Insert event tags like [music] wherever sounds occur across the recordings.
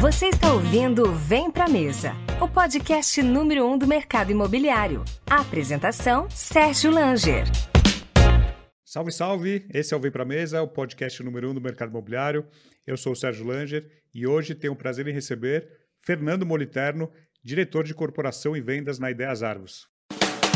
Você está ouvindo Vem Pra Mesa, o podcast número um do mercado imobiliário. A apresentação, Sérgio Langer. Salve, salve! Esse é o Vem Pra Mesa, o podcast número um do mercado imobiliário. Eu sou o Sérgio Langer e hoje tenho o prazer em receber Fernando Moliterno, diretor de corporação e vendas na Ideias Argos.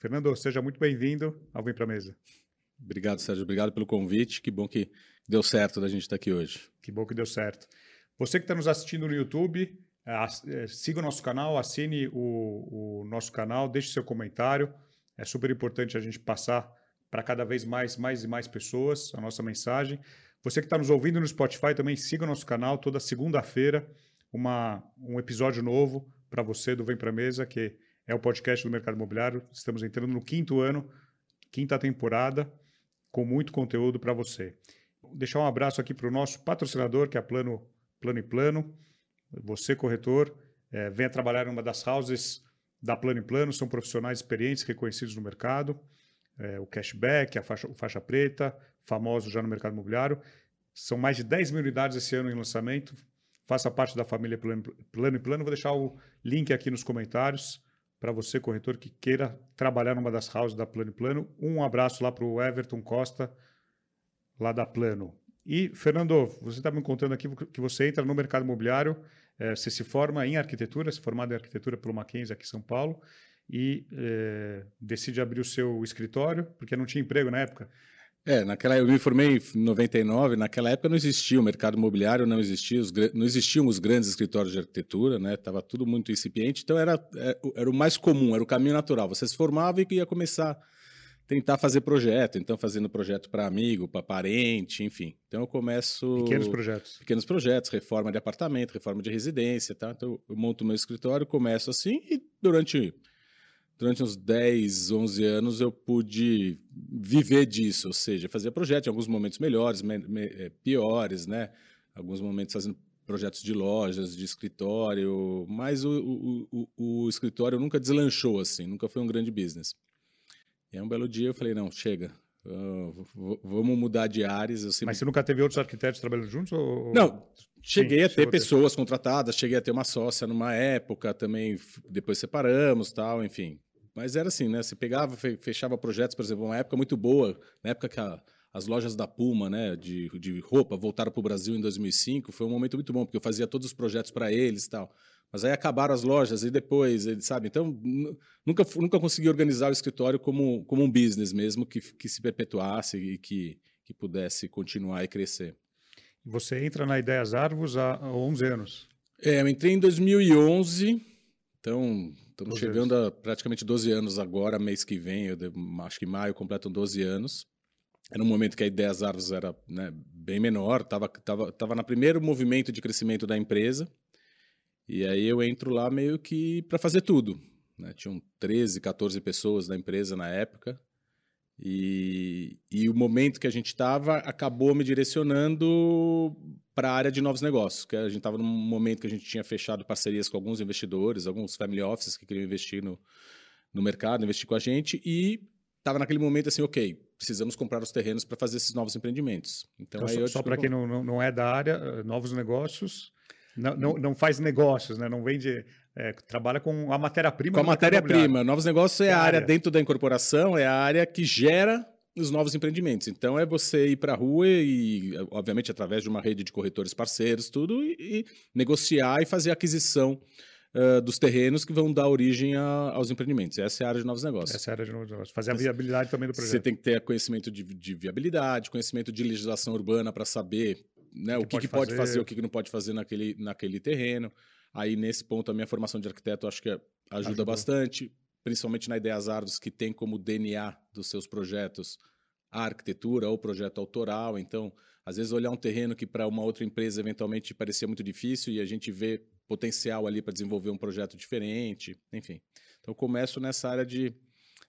Fernando, seja muito bem-vindo ao Vem Pra Mesa. Obrigado, Sérgio. Obrigado pelo convite. Que bom que deu certo da gente estar aqui hoje. Que bom que deu certo. Você que está nos assistindo no YouTube, eh, siga o nosso canal, assine o, o nosso canal, deixe seu comentário. É super importante a gente passar para cada vez mais, mais e mais pessoas a nossa mensagem. Você que está nos ouvindo no Spotify também siga o nosso canal toda segunda-feira, um episódio novo para você do Vem Pra Mesa, que é o podcast do mercado imobiliário. Estamos entrando no quinto ano, quinta temporada, com muito conteúdo para você. Vou deixar um abraço aqui para o nosso patrocinador, que é a Plano, Plano e Plano. Você, corretor, é, venha trabalhar em uma das houses da Plano e Plano, são profissionais experientes, reconhecidos no mercado. É, o cashback, a faixa, faixa preta, famoso já no mercado imobiliário. São mais de 10 mil unidades esse ano em lançamento. Faça parte da família Plano, Plano e Plano. Vou deixar o link aqui nos comentários para você, corretor, que queira trabalhar numa das houses da Plano Plano. Um abraço lá para o Everton Costa, lá da Plano. E, Fernando, você está me contando aqui que você entra no mercado imobiliário, é, você se forma em arquitetura, se formado em arquitetura pelo Mackenzie aqui em São Paulo, e é, decide abrir o seu escritório, porque não tinha emprego na época. É, naquela eu me formei em 99, naquela época não existia o mercado imobiliário, não existia os, não existiam os grandes escritórios de arquitetura, né? Tava tudo muito incipiente, então era, é, era o mais comum, era o caminho natural. Você se formava e ia começar a tentar fazer projeto, então fazendo projeto para amigo, para parente, enfim. Então eu começo pequenos projetos. Pequenos projetos, reforma de apartamento, reforma de residência, tá? Então eu monto meu escritório, começo assim e durante durante uns 10, 11 anos eu pude viver disso, ou seja, fazer projetos em alguns momentos melhores, me, me, eh, piores, né? Alguns momentos fazendo projetos de lojas, de escritório, mas o, o, o, o escritório nunca deslanchou assim, nunca foi um grande business. E aí um belo dia eu falei, não, chega, uh, vamos mudar de áreas. Sempre... Mas você nunca teve outros arquitetos trabalhando juntos? Ou... Não, cheguei Sim, a ter pessoas ter. contratadas, cheguei a ter uma sócia numa época, também depois separamos, tal, enfim. Mas era assim, né? Você pegava, fechava projetos, por exemplo, uma época muito boa, na época que a, as lojas da Puma, né, de, de roupa, voltaram para o Brasil em 2005, foi um momento muito bom, porque eu fazia todos os projetos para eles e tal. Mas aí acabaram as lojas e depois, ele sabe? Então, nunca, nunca consegui organizar o escritório como, como um business mesmo, que, que se perpetuasse e que, que pudesse continuar e crescer. Você entra na Ideias Árvores há 11 anos. É, eu entrei em 2011, então Estamos chegando anos. a praticamente 12 anos agora, mês que vem, eu acho que em maio completam 12 anos. Era um momento que a ideia das árvores era né, bem menor, estava tava, tava na primeiro movimento de crescimento da empresa. E aí eu entro lá meio que para fazer tudo. Né? Tinham 13, 14 pessoas na empresa na época. E, e o momento que a gente estava acabou me direcionando para a área de novos negócios, que a gente estava num momento que a gente tinha fechado parcerias com alguns investidores, alguns family offices que queriam investir no, no mercado, investir com a gente, e estava naquele momento assim, ok, precisamos comprar os terrenos para fazer esses novos empreendimentos. Então, então só, para quem não, não é da área, eh, novos negócios, não, não, não faz negócios, né? não vende é, trabalha com a matéria-prima. Com a matéria-prima. Novos negócios é, a área, dentro da incorporação, é a área que gera os novos empreendimentos. Então é você ir para a rua e, obviamente, através de uma rede de corretores parceiros, tudo, e, e negociar e fazer aquisição uh, dos terrenos que vão dar origem a, aos empreendimentos. Essa é a área de novos negócios. Essa é a área de novos negócios. Fazer a viabilidade também do projeto. Você tem que ter conhecimento de, de viabilidade, conhecimento de legislação urbana para saber né, o que, que, pode, que pode fazer, o que, que não pode fazer naquele, naquele terreno. Aí, nesse ponto, a minha formação de arquiteto acho que ajuda Ajudou. bastante, principalmente na Ideias Árvores, que tem como DNA dos seus projetos a arquitetura ou o projeto autoral. Então, às vezes, olhar um terreno que para uma outra empresa eventualmente parecia muito difícil e a gente vê potencial ali para desenvolver um projeto diferente, enfim. Então, começo nessa área de,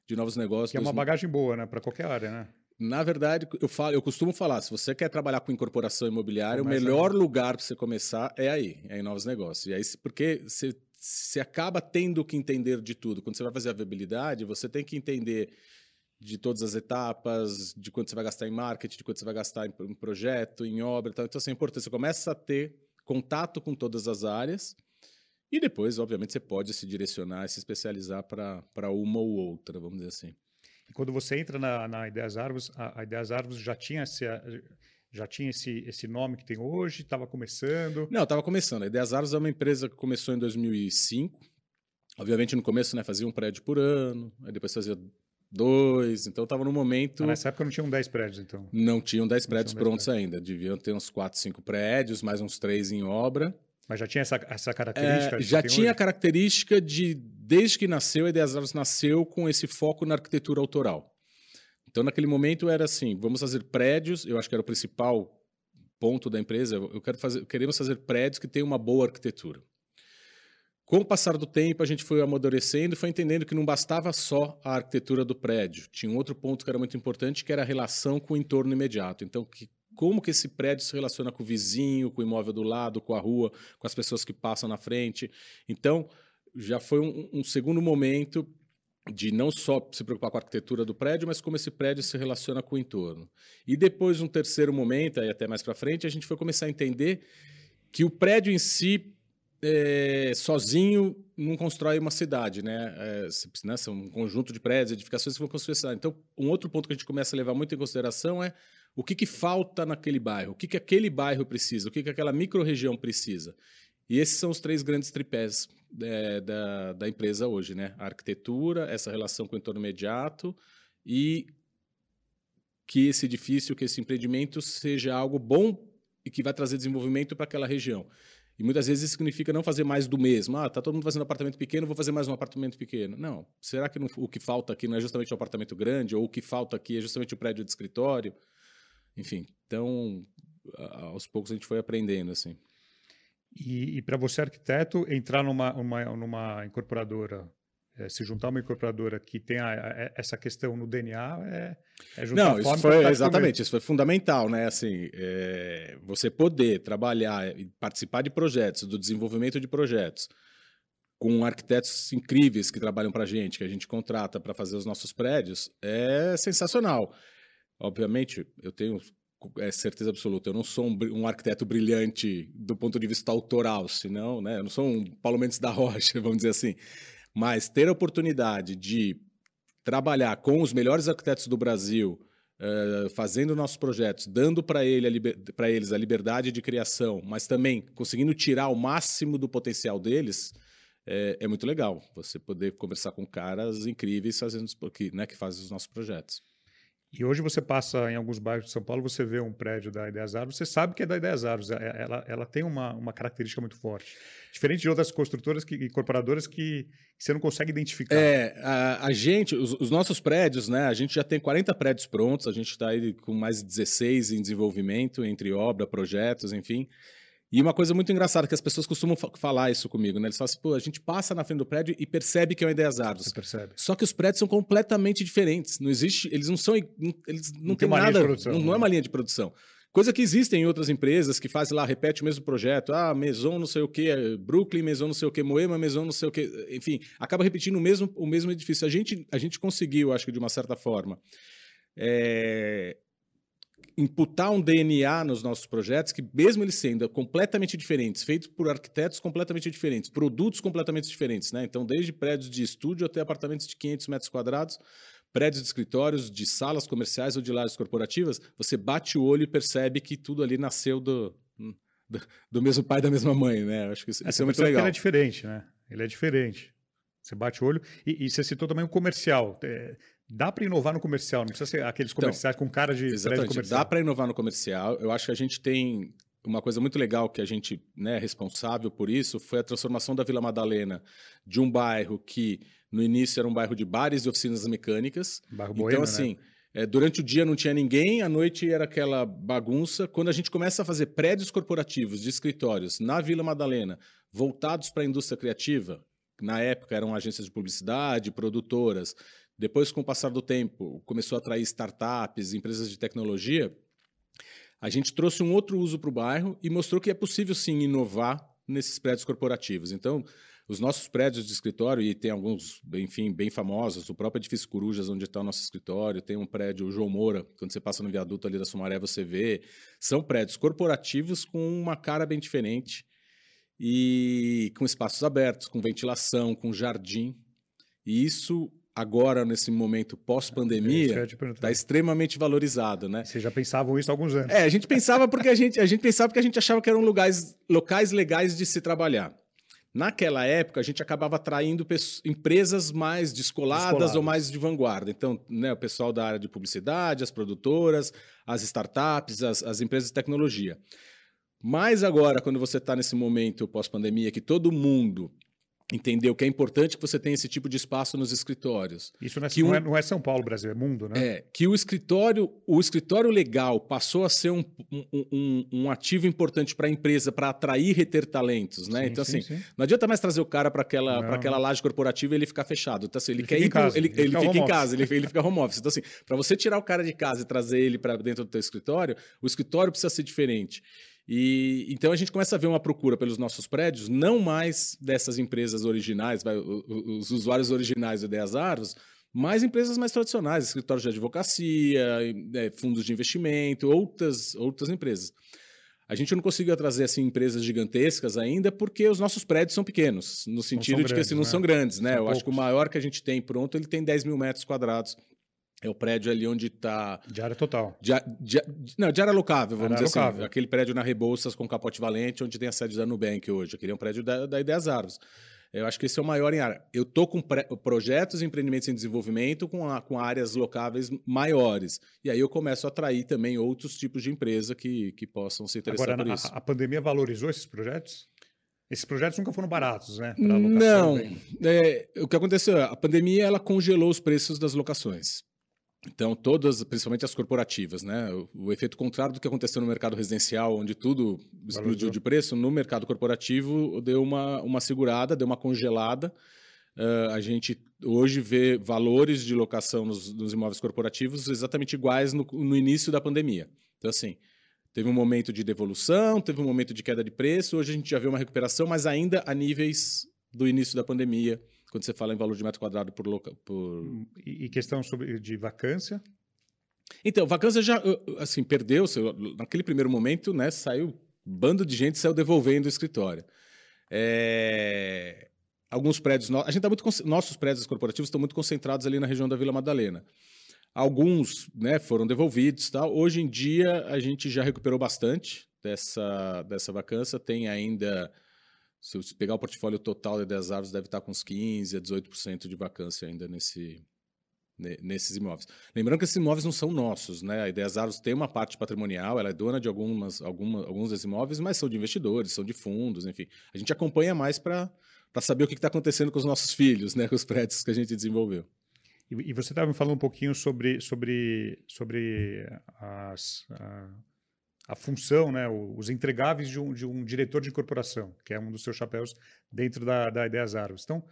de novos negócios. Que é uma bagagem boa, né? Para qualquer área, né? Na verdade, eu, falo, eu costumo falar, se você quer trabalhar com incorporação imobiliária, Começa o melhor aí. lugar para você começar é aí, é em novos negócios. E aí, porque você, você acaba tendo que entender de tudo. Quando você vai fazer a viabilidade, você tem que entender de todas as etapas, de quanto você vai gastar em marketing, de quanto você vai gastar em, em projeto, em obra. Tal. Então, assim, é importante. Você começa a ter contato com todas as áreas e depois, obviamente, você pode se direcionar e se especializar para uma ou outra, vamos dizer assim. E quando você entra na, na Ideias Árvores, a, a Ideias Árvores já tinha esse, já tinha esse, esse nome que tem hoje? Estava começando? Não, estava começando. A Ideias Árvores é uma empresa que começou em 2005. Obviamente, no começo, né, fazia um prédio por ano, aí depois fazia dois, então estava no momento... Ah, nessa época não tinham 10 prédios, então? Não tinham 10 prédios prontos prédios. ainda. Deviam ter uns 4, 5 prédios, mais uns 3 em obra. Mas já tinha essa, essa característica? É, já tinha hoje? a característica de, desde que nasceu, a Ideias Árvores nasceu com esse foco na arquitetura autoral. Então, naquele momento era assim, vamos fazer prédios, eu acho que era o principal ponto da empresa, eu quero fazer, queremos fazer prédios que tenham uma boa arquitetura. Com o passar do tempo, a gente foi amadurecendo e foi entendendo que não bastava só a arquitetura do prédio. Tinha um outro ponto que era muito importante, que era a relação com o entorno imediato. Então, que como que esse prédio se relaciona com o vizinho, com o imóvel do lado, com a rua, com as pessoas que passam na frente. Então, já foi um, um segundo momento de não só se preocupar com a arquitetura do prédio, mas como esse prédio se relaciona com o entorno. E depois, um terceiro momento, aí até mais para frente, a gente foi começar a entender que o prédio em si, é, sozinho, não constrói uma cidade, né? É, né? São um conjunto de prédios, edificações que vão construir a cidade. Então, um outro ponto que a gente começa a levar muito em consideração é o que, que falta naquele bairro? O que, que aquele bairro precisa? O que, que aquela microrregião precisa? E esses são os três grandes tripés é, da, da empresa hoje, né? A arquitetura, essa relação com o entorno imediato e que esse edifício, que esse empreendimento seja algo bom e que vai trazer desenvolvimento para aquela região. E muitas vezes isso significa não fazer mais do mesmo. Ah, tá todo mundo fazendo apartamento pequeno, vou fazer mais um apartamento pequeno. Não. Será que não, o que falta aqui não é justamente o um apartamento grande ou o que falta aqui é justamente o prédio de escritório? Enfim, então aos poucos a gente foi aprendendo assim. E, e para você arquiteto entrar numa uma, numa incorporadora é, se juntar uma incorporadora que tenha é, essa questão no DNA é, é juntar Não, isso foi exatamente, isso foi fundamental, né? Assim, é, você poder trabalhar e participar de projetos, do desenvolvimento de projetos, com arquitetos incríveis que trabalham para a gente, que a gente contrata para fazer os nossos prédios, é sensacional. Obviamente, eu tenho é, certeza absoluta, eu não sou um, um, arquiteto brilhante do ponto de vista autoral, senão, né, eu não sou um Paulo Mendes da Rocha, [laughs] vamos dizer assim. Mas ter a oportunidade de trabalhar com os melhores arquitetos do Brasil, uh, fazendo nossos projetos, dando para ele eles a liberdade de criação, mas também conseguindo tirar o máximo do potencial deles, é, é muito legal. Você poder conversar com caras incríveis fazendo, né, que fazem os nossos projetos. E hoje você passa em alguns bairros de São Paulo, você vê um prédio da Ideias Árvores, você sabe que é da Ideias Árvores, é, é, ela, ela tem uma, uma característica muito forte. Diferente de outras construtoras que, e incorporadoras que, que, você não consegue identificar. É, a, a gente, os, os, nossos prédios, né, a gente já tem 40 prédios prontos, a gente está aí com mais de 16 em desenvolvimento, entre obra, projetos, enfim. E uma coisa muito engraçada, que as pessoas costumam falar isso comigo, né? Eles falam assim, pô, a gente passa na frente do prédio e percebe que é uma ideia árvores. Você percebe. Só que os prédios são completamente diferentes. Não existe, eles não são, eles não, não tem nada, produção, não, não, é né? uma linha de produção. Coisa que existem em outras empresas que fazem lá, repete o mesmo projeto. Ah, Maison não sei o que, Brooklyn, Maison não sei o que, Moema, Maison não sei o que. Enfim, acaba repetindo o mesmo, o mesmo edifício. A gente, a gente conseguiu, acho que de uma certa forma, é, imputar um DNA nos nossos projetos que, mesmo eles sendo completamente diferentes, feitos por arquitetos completamente diferentes, produtos completamente diferentes, né? Então, desde prédios de estúdio até apartamentos de 500 metros quadrados, prédios de escritórios, de salas comerciais ou de lajes corporativas, você bate o olho e percebe que tudo ali nasceu do, do, do mesmo pai e da mesma mãe, né? Acho que isso, é, isso é muito legal. ele é diferente, né? Ele é diferente. Você bate o olho. E, e você citou também o comercial. É, Dá para inovar no comercial, não precisa ser aqueles então, comerciais então, com cara de exatamente, comercial. Dá para inovar no comercial. Eu acho que a gente tem uma coisa muito legal que a gente né, é responsável por isso foi a transformação da Vila Madalena de um bairro que no início era um bairro de bares e oficinas mecânicas. Bairro então, boêmio, assim, né? É, durante o dia não tinha ninguém, à noite era aquela bagunça. Quando a gente começa a fazer prédios corporativos de escritórios na Vila Madalena, voltados para a indústria criativa, na época eram agências de publicidade, produtoras. Depois, com o passar do tempo, começou a atrair startups, empresas de tecnologia. A gente trouxe um outro uso para o bairro e mostrou que é possível sim inovar nesses prédios corporativos. Então, os nossos prédios de escritório, e tem alguns, enfim, bem famosos, o próprio edifício Corujas, onde está o nosso escritório, tem um prédio, o João Moura, quando você passa no viaduto ali da Sumaré, você vê. São prédios corporativos com uma cara bem diferente e com espaços abertos, com ventilação, com jardim. E isso agora, nesse momento pós-pandemia, está extremamente valorizado, né? Vocês já pensavam isso há alguns anos. É, a gente pensava porque a gente, a gente pensava porque a gente achava que eram lugares, locais legais de se trabalhar. Naquela época, a gente acabava atraindo empresas mais descoladas, descoladas, ou mais de vanguarda. Então, né, o pessoal da área de publicidade, as produtoras, as startups, as, as empresas de tecnologia. Mas agora, quando você está nesse momento pós-pandemia, que todo mundo entendeu que é importante que você tenha esse tipo de espaço nos escritórios. Isso não é, não, um, é, não é, São Paulo, Brasil, é mundo, né? É, que o escritório, o escritório legal passou a ser um, um, um ativo importante para a empresa para atrair e reter talentos, né? Sim, então, sim, assim, sim. não adianta mais trazer o cara para aquela, aquela laje corporativa e ele ficar fechado. Então, assim, ele, ele quer ir casa, ele, ele, ele fica, em casa, ele, ele fica home office. Então, assim, para você tirar o cara de casa e trazer ele para dentro do teu escritório, o escritório precisa ser diferente. E então a gente começa a ver uma procura pelos nossos prédios, não mais dessas empresas originais, os usuários originais do Ideias Árvores, mas empresas mais tradicionais, escritórios de advocacia, é, fundos de investimento, outras, outras empresas. A gente não conseguiu trazer assim, empresas gigantescas ainda porque os nossos prédios são pequenos, no sentido de grandes, que assim, não né? são grandes. Né? São Eu poucos. acho que o maior que a gente tem pronto ele tem 10 mil metros quadrados é o prédio ali onde está. De área total. De, de, não, de área locável, vamos área dizer assim. locável. assim. Aquele prédio na Rebouças com capote valente, onde tem a sede da Nubank hoje. Aquele é um prédio da, da Ideias Árvores. Eu acho que esse é o maior em área. Eu estou com projetos e empreendimentos em desenvolvimento com, a, com áreas locáveis maiores. E aí eu começo a atrair também outros tipos de empresa que, que possam se interessar Agora, por isso. A, a pandemia valorizou esses projetos? Esses projetos nunca foram baratos, né? Não. É, o que aconteceu? A pandemia ela congelou os preços das locações. Então, todas, principalmente as corporativas, né? O, o, efeito contrário do que aconteceu no mercado residencial, onde tudo explodiu de preço, no mercado corporativo deu uma, uma segurada, deu uma congelada. Uh, a gente hoje vê valores de locação nos, nos imóveis corporativos exatamente iguais no, no, início da pandemia. Então, assim, teve um momento de devolução, teve um momento de queda de preço, hoje a gente já vê uma recuperação, mas ainda a níveis do início da pandemia quando você fala em valor de metro quadrado por... Loca, por... E, questão sobre, de vacância? Então, vacância já, assim, perdeu, naquele primeiro momento, né, saiu, bando de gente saiu devolvendo o escritório. É... Alguns prédios, a gente tá muito, nossos prédios corporativos estão muito concentrados ali na região da Vila Madalena. Alguns, né, foram devolvidos, tal. Hoje em dia a gente já recuperou bastante dessa dessa vacância, tem ainda se você pegar o portfólio total de 10 árvores, deve estar com uns 15% a 18% de vacância ainda nesse, nesses imóveis. Lembrando que esses imóveis não são nossos, né? A Ideias Árvores tem uma parte patrimonial, ela é dona de algumas, alguma, alguns desses imóveis, mas são de investidores, são de fundos, enfim. A gente acompanha mais para saber o que está acontecendo com os nossos filhos, né? [laughs] Com os prédios que a gente desenvolveu. E, e você estava me falando um pouquinho sobre, sobre, sobre as, a, a função, né, os entregáveis de um, de um diretor de incorporação, que é um dos seus chapéus dentro da, da Ideias Árvores. Então,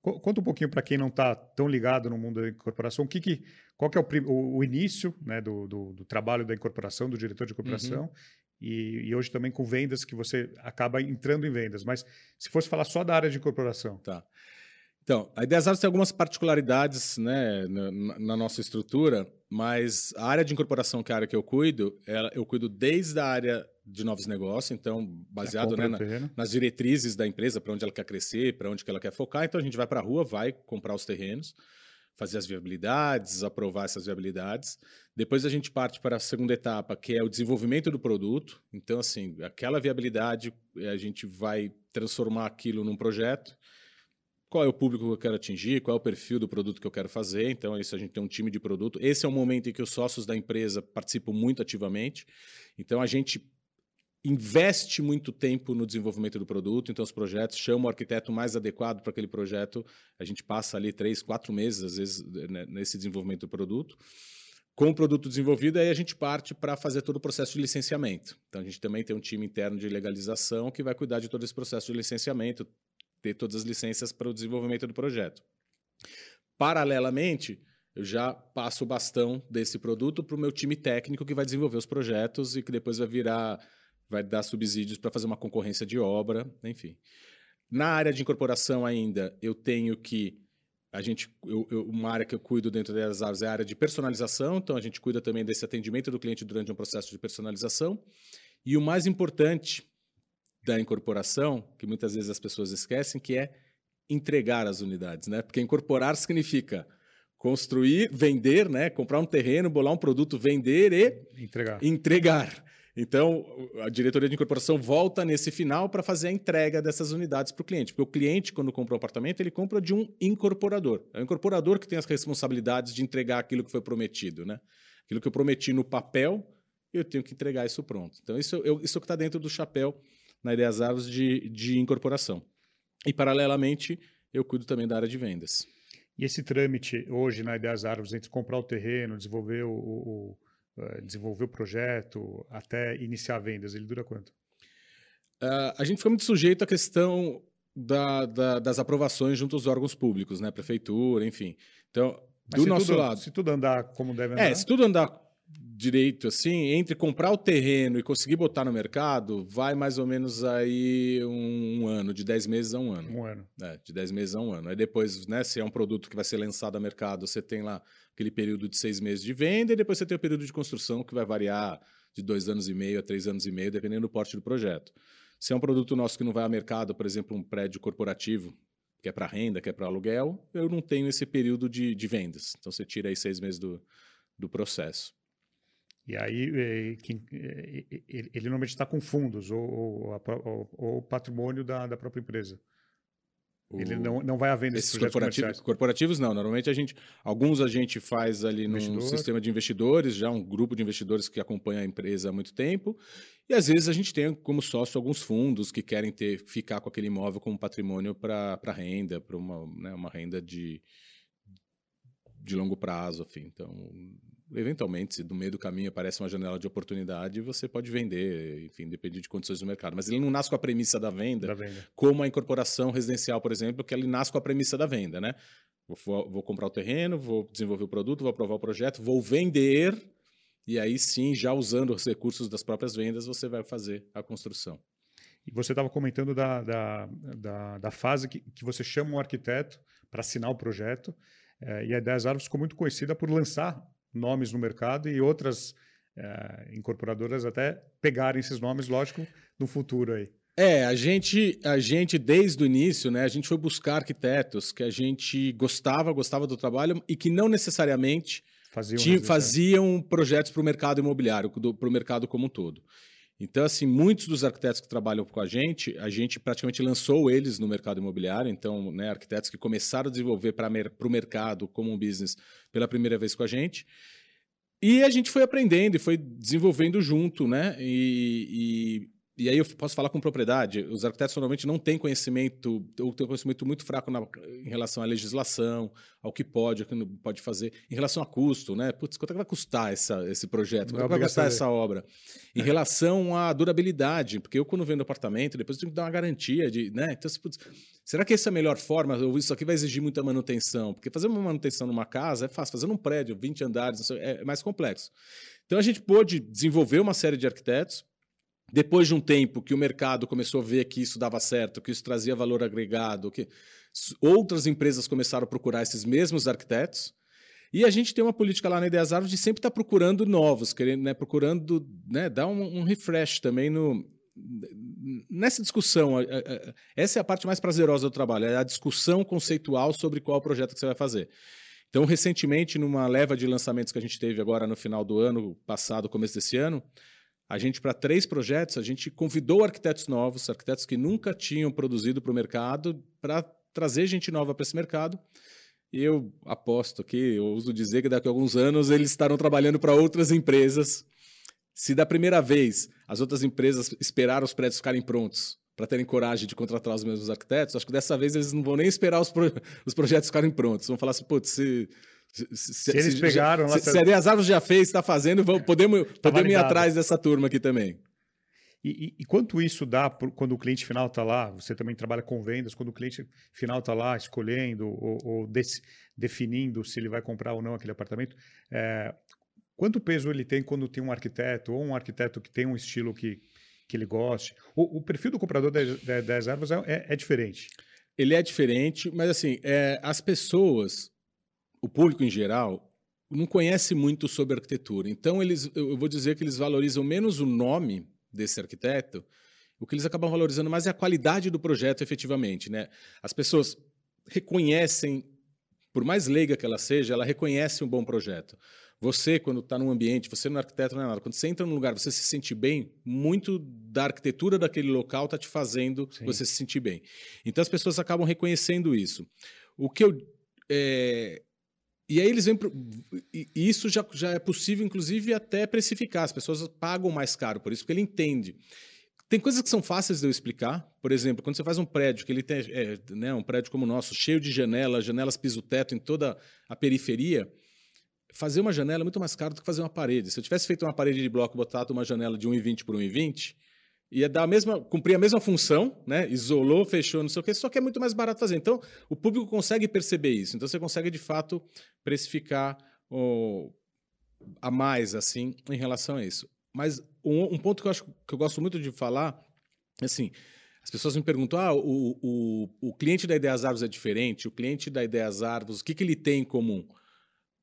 conta um pouquinho para quem não está tão ligado no mundo da incorporação, o que, que qual que é o, o, o início né, do, do, do, trabalho da incorporação, do diretor de incorporação, uhum. e, e, hoje também com vendas, que você acaba entrando em vendas. Mas se fosse falar só da área de incorporação. Tá. Então, a Ideias Árvores tem algumas particularidades né, na, na, nossa estrutura, mas a área de incorporação, que é a área que eu cuido, eu cuido desde a área de novos negócios, então, baseado né, na, nas diretrizes da empresa, para onde ela quer crescer, para onde que ela quer focar. Então, a gente vai para a rua, vai comprar os terrenos, fazer as viabilidades, aprovar essas viabilidades. Depois a gente parte para a segunda etapa, que é o desenvolvimento do produto. Então, assim, aquela viabilidade, a gente vai transformar aquilo num projeto qual é o público que eu quero atingir, qual é o perfil do produto que eu quero fazer. Então, isso a gente tem um time de produto. Esse é o momento em que os sócios da empresa participam muito ativamente. Então, a gente investe muito tempo no desenvolvimento do produto, então os projetos chamam o arquiteto mais adequado para aquele projeto. A gente passa ali três, quatro meses, às vezes, né, nesse desenvolvimento do produto. Com o produto desenvolvido, aí a gente parte para fazer todo o processo de licenciamento. Então, a gente também tem um time interno de legalização que vai cuidar de todo esse processo de licenciamento, ter todas as licenças para o desenvolvimento do projeto. Paralelamente, eu já passo o bastão desse produto para o meu time técnico que vai desenvolver os projetos e que depois vai virar, vai dar subsídios para fazer uma concorrência de obra, enfim. Na área de incorporação ainda, eu tenho que a gente, eu, eu, uma área que eu cuido dentro das aves é a área de personalização, então a gente cuida também desse atendimento do cliente durante um processo de personalização. E o mais importante da incorporação, que muitas vezes as pessoas esquecem, que é entregar as unidades, né? Porque incorporar significa construir, vender, né? Comprar um terreno, bolar um produto, vender e entregar. entregar. Então, a diretoria de incorporação volta nesse final para fazer a entrega dessas unidades para o cliente. Porque o cliente, quando compra um apartamento, ele compra de um incorporador. É o incorporador que tem as responsabilidades de entregar aquilo que foi prometido. Né? Aquilo que eu prometi no papel, eu tenho que entregar isso pronto. Então, isso, eu, isso que está dentro do chapéu na Ideias Árvores de, de incorporação. E, paralelamente, eu cuido também da área de vendas. E esse trâmite hoje na Ideias Árvores entre comprar o terreno, desenvolver o, o eh, desenvolver o projeto até iniciar vendas, ele dura quanto? Uh, a gente fica muito sujeito à questão da, da, das aprovações junto aos órgãos públicos, né? Prefeitura, enfim. Então, Mas do nosso tudo, lado. Se tudo andar como deve andar. É, se tudo andar direito, assim, entre comprar o terreno e conseguir botar no mercado, vai mais ou menos aí um, um ano, de 10 meses a um ano. Um ano. É, de 10 meses a um ano. Aí depois, né, se é um produto que vai ser lançado ao mercado, você tem lá aquele período de seis meses de venda e depois você tem o período de construção que vai variar de dois anos e meio a três anos e meio, dependendo do porte do projeto. Se é um produto nosso que não vai ao mercado, por exemplo, um prédio corporativo, que é para renda, que é para aluguel, eu não tenho esse período de, de vendas. Então você tira aí seis meses do, do processo. E aí é, quem, é, ele, normalmente está com fundos ou, ou, ou, ou patrimônio da, da própria empresa. Ele não, não vai havendo esses, esses corporativos, corporativos não. Normalmente a gente, alguns a gente faz ali num sistema de investidores, já um grupo de investidores que acompanha a empresa há muito tempo. E às vezes a gente tem como sócio alguns fundos que querem ter ficar com aquele imóvel como patrimônio para renda, para uma, né, uma renda de, de longo prazo, enfim. Então, eventualmente, se no meio do caminho aparece uma janela de oportunidade, você pode vender, enfim, depende de condições do mercado. Mas ele não nasce com a premissa da venda, da venda. como a incorporação residencial, por exemplo, que ele nasce com a premissa da venda, né? Vou, vou comprar o terreno, vou desenvolver o produto, vou aprovar o projeto, vou vender, e aí sim, já usando os recursos das próprias vendas, você vai fazer a construção. E você estava comentando da, da, da, da, fase que, que você chama um arquiteto para assinar o projeto, é, e a 10 Árvores ficou muito conhecida por lançar nomes no mercado e outras é, incorporadoras até pegarem esses nomes, lógico, no futuro aí. É, a gente, a gente desde o início, né, a gente foi buscar arquitetos que a gente gostava, gostava do trabalho e que não necessariamente faziam, tinha, faziam projetos para o mercado imobiliário, para o mercado como um todo. Então, assim, muitos dos arquitetos que trabalham com a gente, a gente praticamente lançou eles no mercado imobiliário. Então, né, arquitetos que começaram a desenvolver para o mercado como um business pela primeira vez com a gente. E a gente foi aprendendo e foi desenvolvendo junto, né? E, e aí eu posso falar com propriedade, os arquitetos normalmente não têm conhecimento, ou têm conhecimento muito fraco na, em relação à legislação, ao que pode, ao que não pode fazer, em relação a custo, né? Putz, quanto é que vai custar essa, esse projeto? Quanto é vai custar essa obra? Em é. relação à durabilidade, porque eu quando vendo apartamento, depois eu tenho que dar uma garantia de, né? Então, putz, será que essa é a melhor forma? Isso aqui vai exigir muita manutenção, porque fazer uma manutenção numa casa é fácil, fazer num prédio, 20 andares, é mais complexo. Então a gente pôde desenvolver uma série de arquitetos, depois de um tempo que o mercado começou a ver que isso dava certo, que isso trazia valor agregado, que outras empresas começaram a procurar esses mesmos arquitetos. E a gente tem uma política lá na Ideias Árvores de sempre estar tá procurando novos, querendo, né, procurando né, dar um, um, refresh também no, nessa discussão. Essa é a parte mais prazerosa do trabalho, é a discussão conceitual sobre qual projeto que você vai fazer. Então, recentemente, numa leva de lançamentos que a gente teve agora no final do ano passado, começo desse ano, a gente, para três projetos, a gente convidou arquitetos novos, arquitetos que nunca tinham produzido para o mercado, para trazer gente nova para esse mercado. E eu aposto que, eu uso dizer que daqui a alguns anos eles estarão trabalhando para outras empresas. Se da primeira vez as outras empresas esperaram os prédios ficarem prontos para terem coragem de contratar os mesmos arquitetos, acho que dessa vez eles não vão nem esperar os, pro... os projetos ficarem prontos. Vão falar assim, putz, se Se, se, se eles pegaram lá. Se, se a Ideas Árvores já fez, está fazendo, vamos, podemos, podemos ir atrás dessa turma aqui também. E, e, e quanto isso dá por, quando o cliente final está lá? Você também trabalha com vendas, quando o cliente final está lá escolhendo ou, ou definindo se ele vai comprar ou não aquele apartamento. É, quanto peso ele tem quando tem um arquiteto ou um arquiteto que tem um estilo que, que ele goste? O, o perfil do comprador das árvores é, é, é, diferente. Ele é diferente, mas assim, é, as pessoas o público em geral não conhece muito sobre arquitetura. Então, eles, eu vou dizer que eles valorizam menos o nome desse arquiteto, o que eles acabam valorizando mais é a qualidade do projeto, efetivamente. Né? As pessoas reconhecem, por mais leiga que ela seja, ela reconhece um bom projeto. Você, quando está num ambiente, você não é arquiteto, não é nada. Quando você entra num lugar, você se sente bem, muito da arquitetura daquele local está te fazendo Sim. você se sentir bem. Então, as pessoas acabam reconhecendo isso. O que eu é, e aí eles vêm. Pro... E isso já, já é possível, inclusive, até precificar. As pessoas pagam mais caro por isso, porque ele entende. Tem coisas que são fáceis de eu explicar. Por exemplo, quando você faz um prédio, que ele tem é, né, um prédio como o nosso, cheio de janelas, janelas piso-teto em toda a periferia, fazer uma janela é muito mais caro do que fazer uma parede. Se eu tivesse feito uma parede de bloco, botado uma janela de 1,20 por 1,20, ia dar a mesma, cumprir a mesma função, né? Isolou, fechou, não sei o quê, só que é muito mais barato fazer. Então, o público consegue perceber isso. Então, você consegue de fato precificar o, a mais assim em relação a isso. Mas um, um, ponto que eu acho que eu gosto muito de falar, assim, as pessoas me perguntam: ah, o, o, o cliente da Ideias Árvores é diferente, o cliente da Ideias Árvores, o que, que ele tem em comum?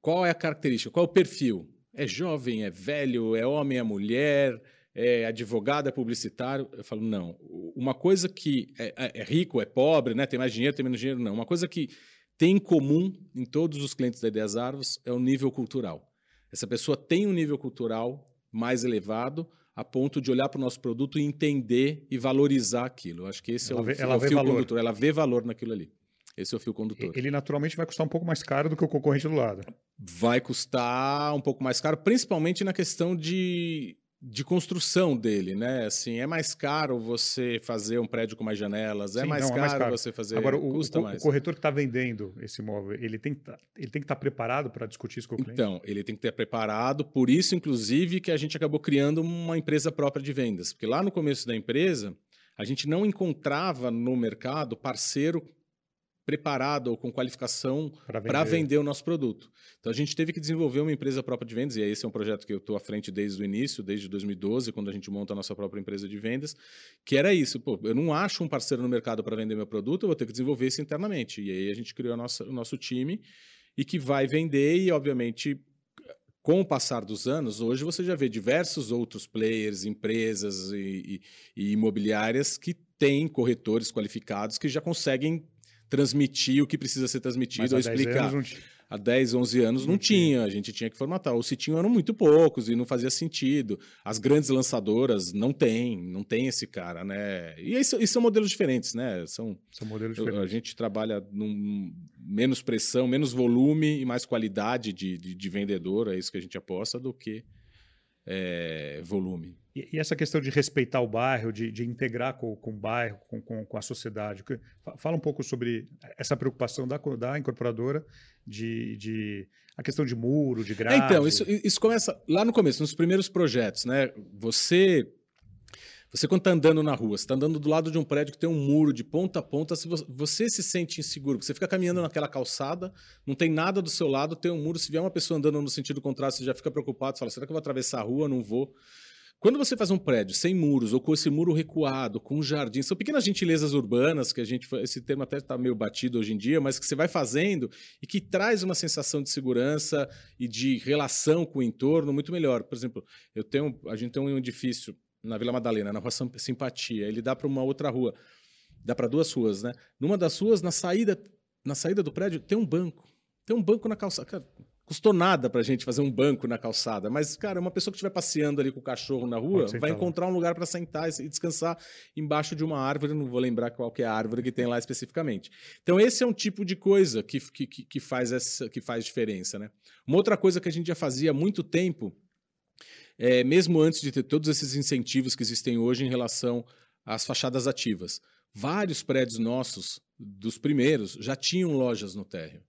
Qual é a característica? Qual é o perfil? É jovem, é velho, é homem, é mulher? É advogado, é publicitário. Eu falo, não. Uma coisa que é, é, é, rico, é pobre, né? tem mais dinheiro, tem menos dinheiro, não. Uma coisa que tem em comum em todos os clientes da Ideias Árvores é o nível cultural. Essa pessoa tem um nível cultural mais elevado a ponto de olhar para o nosso produto e entender e valorizar aquilo. Eu acho que esse ela é o, vê, é o fio valor. condutor. Ela vê valor naquilo ali. Esse é o fio condutor. Ele naturalmente vai custar um pouco mais caro do que o concorrente do lado. Vai custar um pouco mais caro, principalmente na questão de de construção dele, né? Assim, é mais caro você fazer um prédio com mais janelas, é, Sim, mais, não, caro é mais, caro você fazer. Agora, o, custa o, mais. o corretor que está vendendo esse imóvel, ele tem que tá, ele tem que estar tá preparado para discutir isso com o cliente. Então, ele tem que estar preparado. Por isso, inclusive, que a gente acabou criando uma empresa própria de vendas, porque lá no começo da empresa a gente não encontrava no mercado parceiro preparado ou com qualificação para vender. vender. o nosso produto. Então a gente teve que desenvolver uma empresa própria de vendas, e esse é um projeto que eu estou à frente desde o início, desde 2012, quando a gente monta a nossa própria empresa de vendas, que era isso. Pô, eu não acho um parceiro no mercado para vender meu produto, eu vou ter que desenvolver isso internamente. E aí a gente criou a nossa, o nosso time e que vai vender, e obviamente com o passar dos anos, hoje você já vê diversos outros players, empresas e, e, e, imobiliárias que têm corretores qualificados que já conseguem transmitir o que precisa ser transmitido ou explicar. Há 10, 11 anos não, não tinha. a gente tinha que formatar. Ou se tinham, eram muito poucos e não fazia sentido. As grandes lançadoras não tem, não tem esse cara, né? E, isso, e são modelos diferentes, né? São, são modelos diferentes. A gente trabalha num menos pressão, menos volume e mais qualidade de, de, de vendedor, é isso que a gente aposta, do que é, volume. E, e, essa questão de respeitar o bairro, de, de integrar com, com o bairro, com, com, com, a sociedade. Fala um pouco sobre essa preocupação da, da incorporadora de, de a questão de muro, de grade. É, então, isso, isso começa lá no começo, nos primeiros projetos. Né? Você você, quando está andando na rua, está andando do lado de um prédio que tem um muro de ponta a ponta, se você se sente inseguro, você fica caminhando naquela calçada, não tem nada do seu lado, tem um muro, se vier uma pessoa andando no sentido contrário, você já fica preocupado, você fala, será que eu vou atravessar a rua? Não vou. Quando você faz um prédio sem muros ou com esse muro recuado, com um jardim, são pequenas gentilezas urbanas que a gente esse termo até está meio batido hoje em dia, mas que você vai fazendo e que traz uma sensação de segurança e de relação com o entorno muito melhor. Por exemplo, eu tenho, a gente tem um edifício na Vila Madalena, na Rua Simpatia. Ele dá para uma outra rua, dá para duas ruas, né? Numa das ruas, na saída, na saída do prédio, tem um banco. Tem um banco na calçada. Custou nada para a gente fazer um banco na calçada, mas, cara, uma pessoa que estiver passeando ali com o cachorro na rua vai encontrar um lugar para sentar e descansar embaixo de uma árvore. Não vou lembrar qual é a árvore que tem lá especificamente. Então, esse é um tipo de coisa que, que, que, faz, essa, que faz diferença, né? Uma outra coisa que a gente já fazia há muito tempo é, mesmo antes de ter todos esses incentivos que existem hoje em relação às fachadas ativas. Vários prédios nossos, dos primeiros, já tinham lojas no térreo.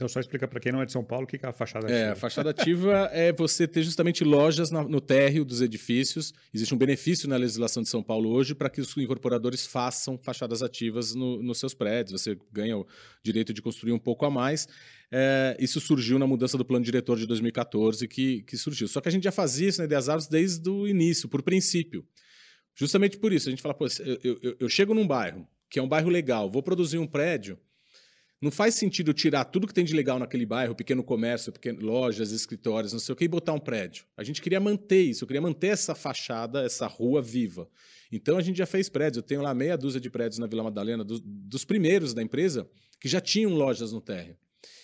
Então, só explica para quem não é de São Paulo o que é a fachada ativa. É, a fachada ativa [laughs] é você ter justamente lojas no térreo dos edifícios. Existe um benefício na legislação de São Paulo hoje para que os incorporadores façam fachadas ativas no, nos seus prédios. Você ganha o direito de construir um pouco a mais. É, isso surgiu na mudança do plano diretor de 2014 que, que surgiu. Só que a gente já fazia isso na Ideias Árvores desde o início, por princípio. Justamente por isso, a gente fala, pô, eu, eu, eu chego num bairro, que é um bairro legal, vou produzir um prédio, não faz sentido tirar tudo que tem de legal naquele bairro, pequeno comércio, pequeno, lojas, escritórios, não sei o que, e botar um prédio. A gente queria manter isso, eu queria manter essa fachada, essa rua viva. Então a gente já fez prédios. Eu tenho lá meia dúzia de prédios na Vila Madalena, do, dos primeiros da empresa, que já tinham lojas no térreo.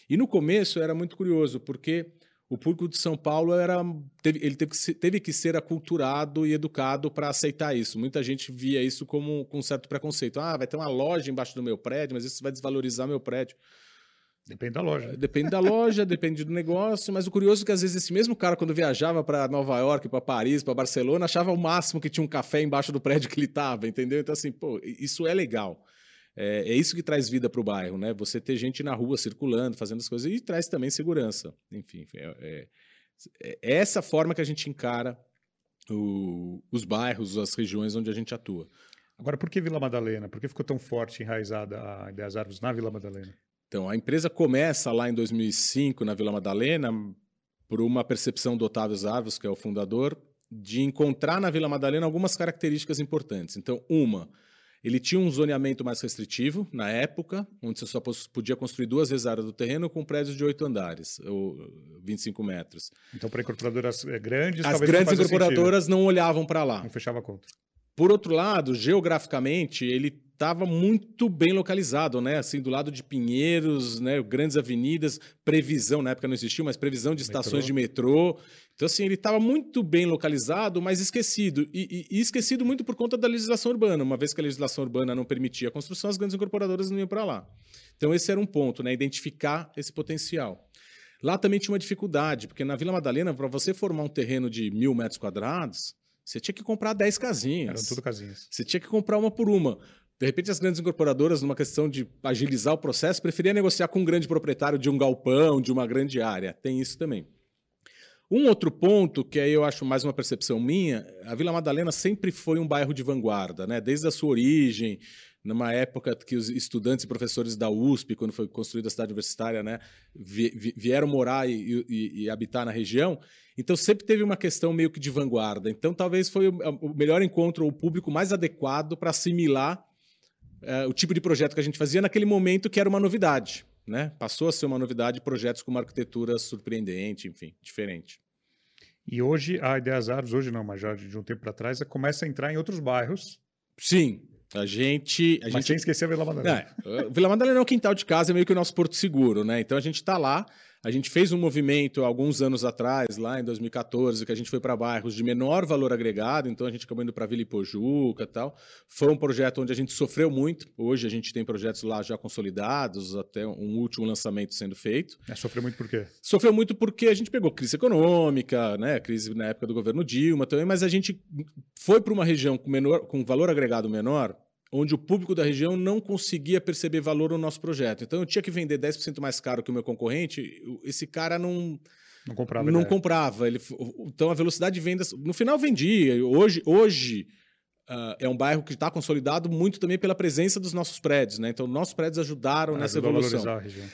E no começo era muito curioso, porque o público de São Paulo era teve, ele teve que, ser, teve que ser aculturado e educado para aceitar isso. Muita gente via isso como com um certo preconceito. Ah, vai ter uma loja embaixo do meu prédio, mas isso vai desvalorizar meu prédio. Depende da loja. Depende da loja, [laughs] depende do negócio, mas o curioso é que às vezes esse mesmo cara, quando viajava para Nova York, para Paris, para Barcelona, achava o máximo que tinha um café embaixo do prédio que ele estava, entendeu? Então, assim, pô, isso é legal. É, é isso que traz vida para o bairro, né? Você ter gente na rua circulando, fazendo as coisas, e traz também segurança. Enfim, é, é, é essa forma que a gente encara o, os bairros, as regiões onde a gente atua. Agora, por que Vila Madalena? Por que ficou tão forte, enraizada a ideia das árvores na Vila Madalena? Então, a empresa começa lá em 2005 na Vila Madalena por uma percepção do Otávio Zarvos, que é o fundador, de encontrar na Vila Madalena algumas características importantes. Então, uma, ele tinha um zoneamento mais restritivo na época, onde você só podia construir duas vezes a área do terreno com prédios de oito andares, ou 25 metros. Então, para incorporadoras grandes, as grandes incorporadoras sentido. não olhavam para lá. Não fechava a conta. Por outro lado, geograficamente, ele estava muito bem localizado, né? Assim, do lado de Pinheiros, né? Grandes avenidas, previsão, na época não existiu, mas previsão de estações metrô. de metrô. Então, assim, ele estava muito bem localizado, mas esquecido. E, e, e, esquecido muito por conta da legislação urbana. Uma vez que a legislação urbana não permitia a construção, as grandes incorporadoras não iam para lá. Então, esse era um ponto, né? Identificar esse potencial. Lá também tinha uma dificuldade, porque na Vila Madalena, para você formar um terreno de mil metros quadrados, você tinha que comprar 10 casinhas. Eram tudo casinhas. Você tinha que comprar uma por uma. De repente, as grandes incorporadoras, numa questão de agilizar o processo, preferiam negociar com um grande proprietário de um galpão, de uma grande área. Tem isso também. Um outro ponto, que aí eu acho mais uma percepção minha, a Vila Madalena sempre foi um bairro de vanguarda, né? Desde a sua origem, numa época que os estudantes e professores da USP, quando foi construída a cidade universitária, né, vieram morar e, e, e, habitar na região. Então sempre teve uma questão meio que de vanguarda. Então talvez foi o, melhor encontro, o público mais adequado para assimilar uh, o tipo de projeto que a gente fazia naquele momento que era uma novidade. Né? Passou a ser uma novidade projetos com uma arquitetura surpreendente, enfim, diferente. E hoje a Ideias Árvores, hoje não, mas já de um tempo para trás, começa a entrar em outros bairros. Sim, a gente. A mas gente... sem esquecer a Vila Madalena. É, Vila Madalena é o quintal de casa, é meio que o nosso porto seguro, né? Então a gente está lá, a gente fez um movimento alguns anos atrás, lá em 2014, que a gente foi para bairros de menor valor agregado, então a gente acabou indo para Vila Ipojuca e tal. Foi um projeto onde a gente sofreu muito. Hoje a gente tem projetos lá já consolidados, até um último lançamento sendo feito. É, sofreu muito por quê? Sofreu muito porque a gente pegou crise econômica, né? Crise na época do governo Dilma também, mas a gente foi para uma região com, menor, com valor agregado menor onde o público da região não conseguia perceber valor no nosso projeto. Então eu tinha que vender 10% mais caro que o meu concorrente, esse cara não não comprava. Não comprava. Ele, então a velocidade de vendas, no final vendia. Hoje, hoje uh, é um bairro que está consolidado muito também pela presença dos nossos prédios, né? Então nossos prédios ajudaram ah, nessa evolução. A região.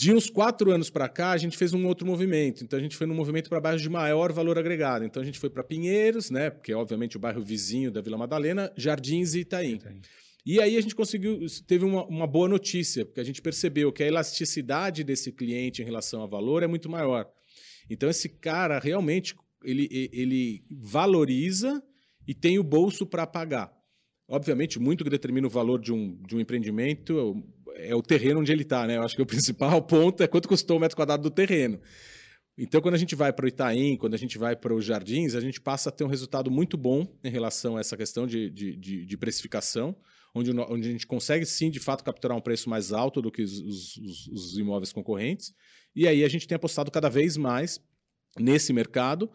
De uns quatro anos para cá, a gente fez um outro movimento. Então, a gente foi num movimento para bairros de maior valor agregado. Então, a gente foi para Pinheiros, né? Porque, obviamente, o bairro vizinho da Vila Madalena, Jardins e Itaim. Itaim. E aí a gente conseguiu, teve uma, uma, boa notícia, porque a gente percebeu que a elasticidade desse cliente em relação a valor é muito maior. Então, esse cara realmente ele, ele valoriza e tem o bolso para pagar. Obviamente, muito que determina o valor de um, de um empreendimento é o terreno onde ele está, né? Eu acho que o principal [laughs] ponto é quanto custou o metro quadrado do terreno. Então, quando a gente vai para o Itaim, quando a gente vai para os Jardins, a gente passa a ter um resultado muito bom em relação a essa questão de, de, de, de precificação, onde, onde a gente consegue sim, de fato, capturar um preço mais alto do que os, os, os imóveis concorrentes. E aí a gente tem apostado cada vez mais nesse mercado,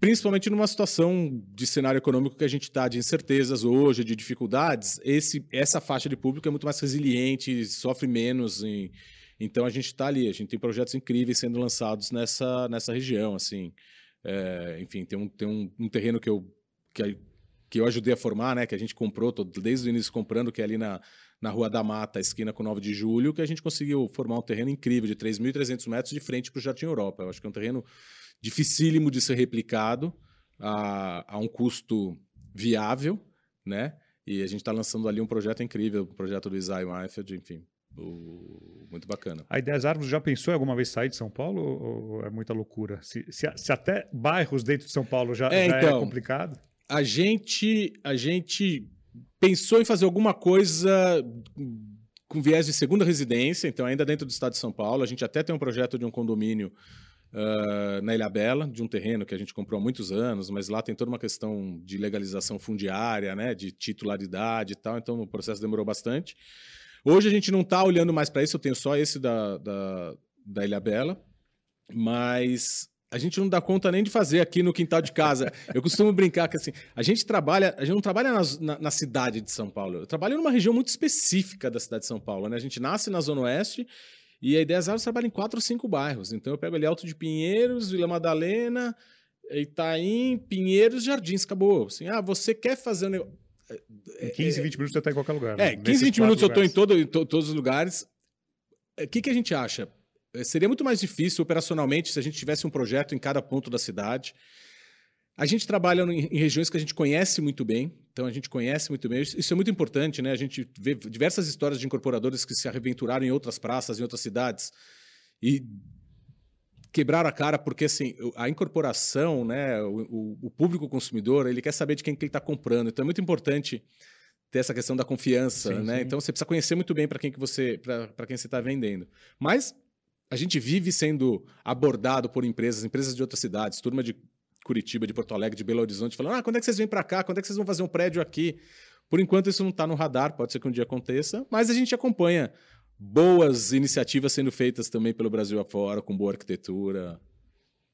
principalmente numa situação de cenário econômico que a gente está de incertezas hoje, de dificuldades, esse, essa faixa de público é muito mais resiliente, sofre menos em, Então a gente está ali, a gente tem projetos incríveis sendo lançados nessa, nessa região, assim. É, enfim, tem, um, tem um, um, terreno que eu, que, que eu ajudei a formar, né? Que a gente comprou, desde o início comprando, que é ali na, na Rua da Mata, esquina com 9 de julho, que a gente conseguiu formar um terreno incrível de 3.300 metros de frente para o Jardim Europa. Eu acho que é um terreno dificílimo de ser replicado a, a um custo viável, né? E a gente está lançando ali um projeto incrível, o projeto do Isaiah Weinfeld, enfim, o... muito bacana. A Ideias Árvores já pensou em alguma vez sair de São Paulo ou é muita loucura? Se, se, se até bairros dentro de São Paulo já é, já é então, é complicado? A gente, a gente pensou em fazer alguma coisa com viés de segunda residência, então ainda dentro do estado de São Paulo. A gente até tem um projeto de um condomínio uh, na Ilha Bela, de um terreno que a gente comprou há muitos anos, mas lá tem toda uma questão de legalização fundiária, né, de titularidade e tal, então o processo demorou bastante. Hoje a gente não está olhando mais para isso, eu tenho só esse da, da, da Ilha Bela, mas a gente não dá conta nem de fazer aqui no quintal de casa. Eu costumo brincar que assim, a gente trabalha, a gente não trabalha na, na, cidade de São Paulo. Eu trabalho numa região muito específica da cidade de São Paulo. Né? A gente nasce na Zona Oeste e a ideia é trabalha em quatro ou cinco bairros. Então eu pego ali Alto de Pinheiros, Vila Madalena, Itaim, Pinheiros, Jardins, acabou. Assim, ah, você quer fazer um negócio. Em 15, 20 minutos você está em qualquer lugar. É, né? 15, 20 minutos lugares. eu estou em todo, em to, todos os lugares. O é, que, que a gente acha? É, seria muito mais difícil operacionalmente se a gente tivesse um projeto em cada ponto da cidade. A gente trabalha em, regiões que a gente conhece muito bem, então a gente conhece muito bem. Isso é muito importante, né? A gente vê diversas histórias de incorporadores que se aventuraram em outras praças, em outras cidades e quebraram a cara porque assim a incorporação, né? O, o público consumidor ele quer saber de quem que ele está comprando. Então é muito importante ter essa questão da confiança, sim, né? Sim. Então você precisa conhecer muito bem para quem que você para quem você está vendendo. Mas a gente vive sendo abordado por empresas, empresas de outras cidades, turma de Curitiba, de Porto Alegre, de Belo Horizonte, falando: ah, quando é que vocês vêm para cá? Quando é que vocês vão fazer um prédio aqui? Por enquanto, isso não está no radar, pode ser que um dia aconteça, mas a gente acompanha boas iniciativas sendo feitas também pelo Brasil afora, com boa arquitetura.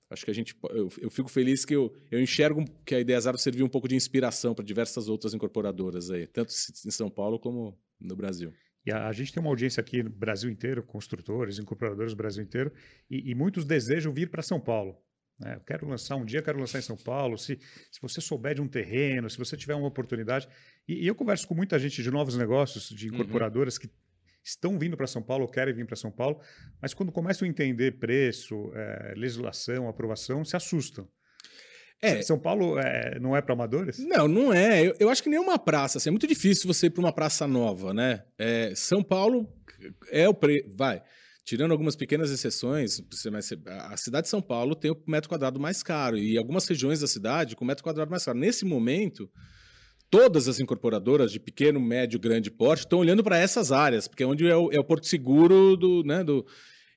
Acho que a gente. Eu, eu fico feliz que eu, eu enxergo que a Ideia Zero serviu um pouco de inspiração para diversas outras incorporadoras aí, tanto em São Paulo como no Brasil. E a, a, gente tem uma audiência aqui no Brasil inteiro, construtores, incorporadores do Brasil inteiro, e, e muitos desejam vir para São Paulo. Né? Eu quero lançar um dia, quero lançar em São Paulo. Se, se você souber de um terreno, se você tiver uma oportunidade. E, e eu converso com muita gente de novos negócios, de uhum. incorporadoras uhum. que estão vindo para São Paulo ou querem vir para São Paulo, mas quando começam a entender preço, é, legislação, aprovação, se assustam. É. São Paulo é, não é para amadores? Não, não é. Eu, eu, acho que nenhuma praça. Assim, é muito difícil você ir para uma praça nova, né? É, São Paulo é o pre... vai. Tirando algumas pequenas exceções, a cidade de São Paulo tem o metro quadrado mais caro e algumas regiões da cidade com metro quadrado mais caro. Nesse momento, todas as incorporadoras de pequeno, médio, grande porte estão olhando para essas áreas, porque é onde é o, é o porto seguro do, né, do.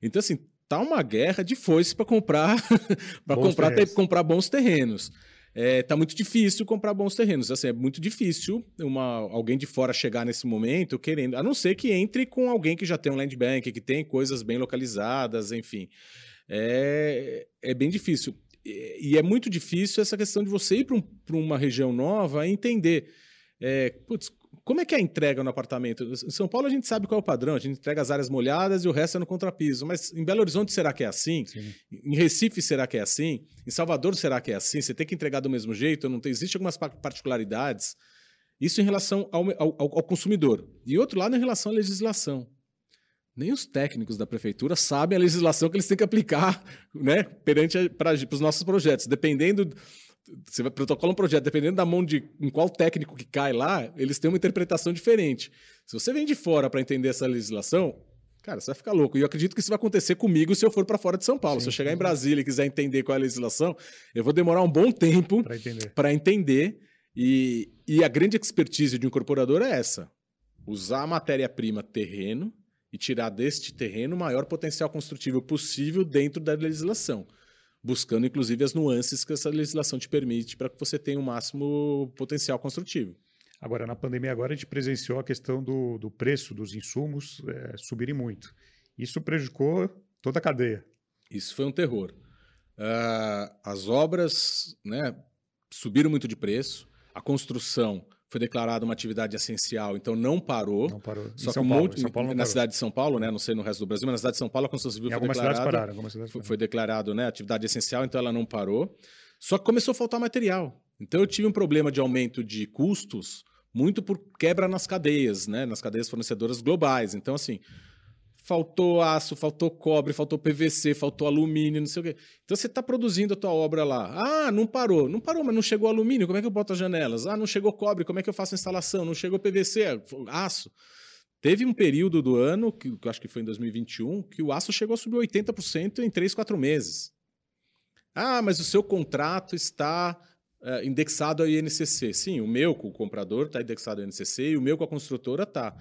Então assim, tá uma guerra de foice para comprar [laughs] para comprar ter, comprar bons terrenos. É, tá muito difícil comprar bons terrenos. Assim, é muito difícil uma, alguém de fora chegar nesse momento querendo, a não ser que entre com alguém que já tem um land bank, que tem coisas bem localizadas, enfim. É, é bem difícil. E, e é muito difícil essa questão de você ir para um, uma região nova e entender. É, putz, como é que é a entrega no apartamento? Em São Paulo a gente sabe qual é o padrão, a gente entrega as áreas molhadas e o resto é no contrapiso. Mas em Belo Horizonte será que é assim? Sim. Em Recife será que é assim? Em Salvador será que é assim? Você tem que entregar do mesmo jeito? Não tem, existe algumas particularidades. Isso em relação ao, ao, ao consumidor. E outro lado em relação à legislação. Nem os técnicos da prefeitura sabem a legislação que eles têm que aplicar [laughs] né, perante para os nossos projetos. Dependendo você vai protocolar um projeto, dependendo da mão de em qual técnico que cai lá, eles têm uma interpretação diferente. Se você vem de fora para entender essa legislação, cara, você vai ficar louco. E eu acredito que isso vai acontecer comigo se eu for para fora de São Paulo. Sim, se eu chegar sim. em Brasília e quiser entender qual é a legislação, eu vou demorar um bom tempo para entender. entender. E, e a grande expertise de um incorporador é essa: usar a matéria-prima terreno e tirar deste terreno o maior potencial construtivo possível dentro da legislação buscando inclusive as nuances que essa legislação te permite para que você tenha o um máximo potencial construtivo. Agora, na pandemia, agora a gente presenciou a questão do, do preço dos insumos é, subirem muito. Isso prejudicou toda a cadeia. Isso foi um terror. Uh, as obras né, subiram muito de preço, a construção foi declarada uma atividade essencial, então não parou. Não parou. Só que Paulo, muito, Paulo na parou. cidade de São Paulo, né? Não sei no resto do Brasil, mas na cidade de São Paulo a construção civil em foi declarada. Pararam, foi declarado, né? Atividade essencial, então ela não parou. Só que começou a faltar material. Então eu tive um problema de aumento de custos muito por quebra nas cadeias, né? Nas cadeias fornecedoras globais. Então assim, faltou aço, faltou cobre, faltou PVC, faltou alumínio, não sei o quê. Então você está produzindo a tua obra lá. Ah, não parou. Não parou, mas não chegou alumínio, como é que eu boto as janelas? Ah, não chegou cobre, como é que eu faço a instalação? Não chegou PVC, aço. Teve um período do ano, que, eu acho que foi em 2021, que o aço chegou a subir 80% em 3, 4 meses. Ah, mas o seu contrato está é, indexado ao INCC. Sim, o meu com o comprador está indexado ao INCC e o meu com a construtora está.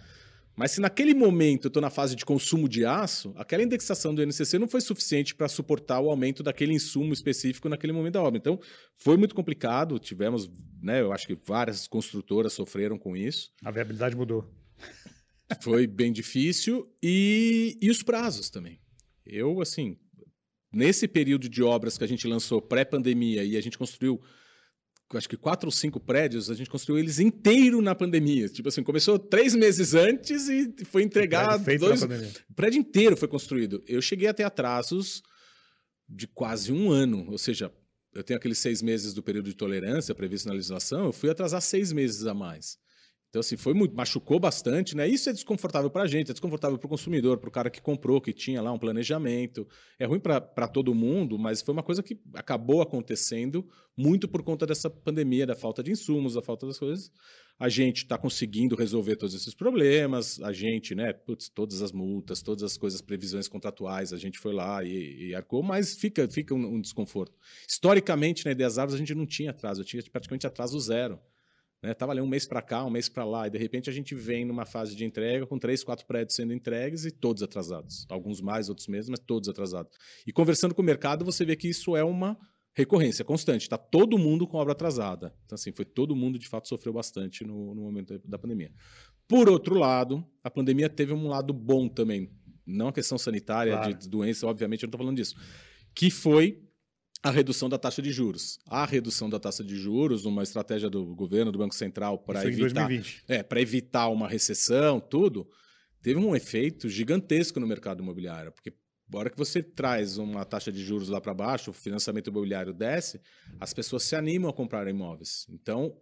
Mas se naquele momento eu estou na fase de consumo de aço, aquela indexação do INCC não foi suficiente para suportar o aumento daquele insumo específico naquele momento da obra. Então, foi muito complicado. Tivemos, né, eu acho que várias construtoras sofreram com isso. A viabilidade mudou. [laughs] Foi bem difícil. E, e os prazos também. Eu, assim, nesse período de obras que a gente lançou pré-pandemia e a gente construiu acho que quatro ou cinco prédios, a gente construiu eles inteiro na pandemia. Tipo assim, começou três meses antes e foi entregado. O dois... o prédio inteiro foi construído. Eu cheguei a ter atrasos de quase um ano. Ou seja, eu tenho aqueles seis meses do período de tolerância previsto na legislação, eu fui atrasar seis meses a mais. Então, assim, foi muito, machucou bastante, né? Isso é desconfortável para a gente, é desconfortável para o consumidor, para o cara que comprou, que tinha lá um planejamento. É ruim para todo mundo, mas foi uma coisa que acabou acontecendo muito por conta dessa pandemia, da falta de insumos, da falta das coisas. A gente está conseguindo resolver todos esses problemas, a gente, né, putz, todas as multas, todas as coisas, previsões contratuais, a gente foi lá e, e arcou, mas fica, fica um, um desconforto. Historicamente, na né, Ideias Árvores, a gente não tinha atraso, tinha praticamente atraso zero. Né? Tava ali um mês para cá, um mês para lá, e de repente a gente vem numa fase de entrega com três, quatro prédios sendo entregues e todos atrasados. Alguns mais, outros menos, mas todos atrasados. E conversando com o mercado, você vê que isso é uma recorrência constante. Está todo mundo com obra atrasada. Então, assim, foi todo mundo, de fato, sofreu bastante no, no momento da pandemia. Por outro lado, a pandemia teve um lado bom também. Não a questão sanitária, claro. de doença, obviamente, eu não estou falando disso. Que foi a redução da taxa de juros. A redução da taxa de juros, uma estratégia do governo, do Banco Central, para evitar, é, evitar uma recessão, tudo, teve um efeito gigantesco no mercado imobiliário, porque a hora que você traz uma taxa de juros lá para baixo, o financiamento imobiliário desce, as pessoas se animam a comprar imóveis. Então,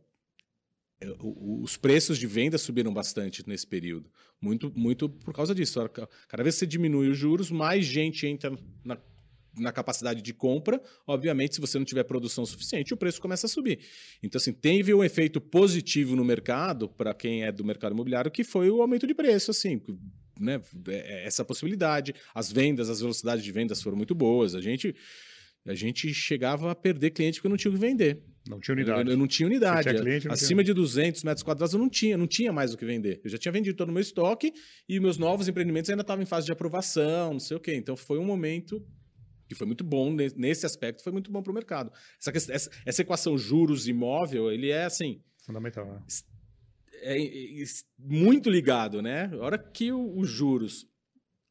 é, os preços de venda subiram bastante nesse período. Muito, muito por causa disso. Cada vez que você diminui os juros, mais gente entra na na capacidade de compra, obviamente, se você não tiver produção suficiente, o preço começa a subir. Então, assim, teve um efeito positivo no mercado, para quem é do mercado imobiliário, que foi o aumento de preço, assim, né? É, essa possibilidade. As vendas, as velocidades de vendas foram muito boas. A gente, a gente chegava a perder cliente porque não tinha o que vender. Não tinha unidade. Eu, eu não tinha unidade. Tinha cliente, não Acima tinha. de 200 metros quadrados eu não tinha, não tinha mais o que vender. Eu já tinha vendido todo o meu estoque e meus novos empreendimentos ainda estavam em fase de aprovação, não sei o quê. Então foi um momento que foi muito bom nesse aspecto, foi muito bom para o mercado. Essa, essa, essa, equação juros imóvel, ele é assim. Fundamental. Né? É, é, é, muito ligado, né? A hora que os juros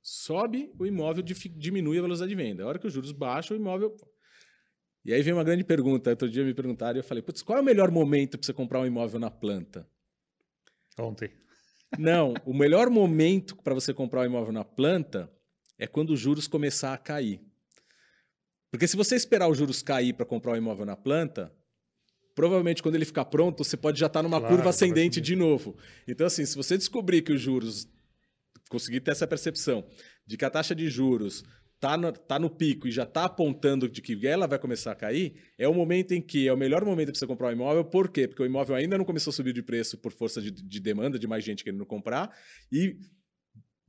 sobe, o imóvel diminui a velocidade de venda. A hora que os juros baixam, o imóvel. E aí vem uma grande pergunta. Outro dia me perguntaram e eu falei: Putz, qual é o melhor momento para você comprar um imóvel na planta? Ontem. Não, o melhor momento para você comprar um imóvel na planta é quando os juros começar a cair. Porque se você esperar os juros cair para comprar o um imóvel na planta, provavelmente quando ele ficar pronto, você pode já estar tá numa claro, curva ascendente de novo. Então, assim, se você descobrir que os juros, conseguir ter essa percepção de que a taxa de juros está no, tá no pico e já está apontando de que ela vai começar a cair, é o momento em que é o melhor momento para você comprar um imóvel. Por quê? Porque o imóvel ainda não começou a subir de preço por força de, de demanda, de mais gente querendo comprar, e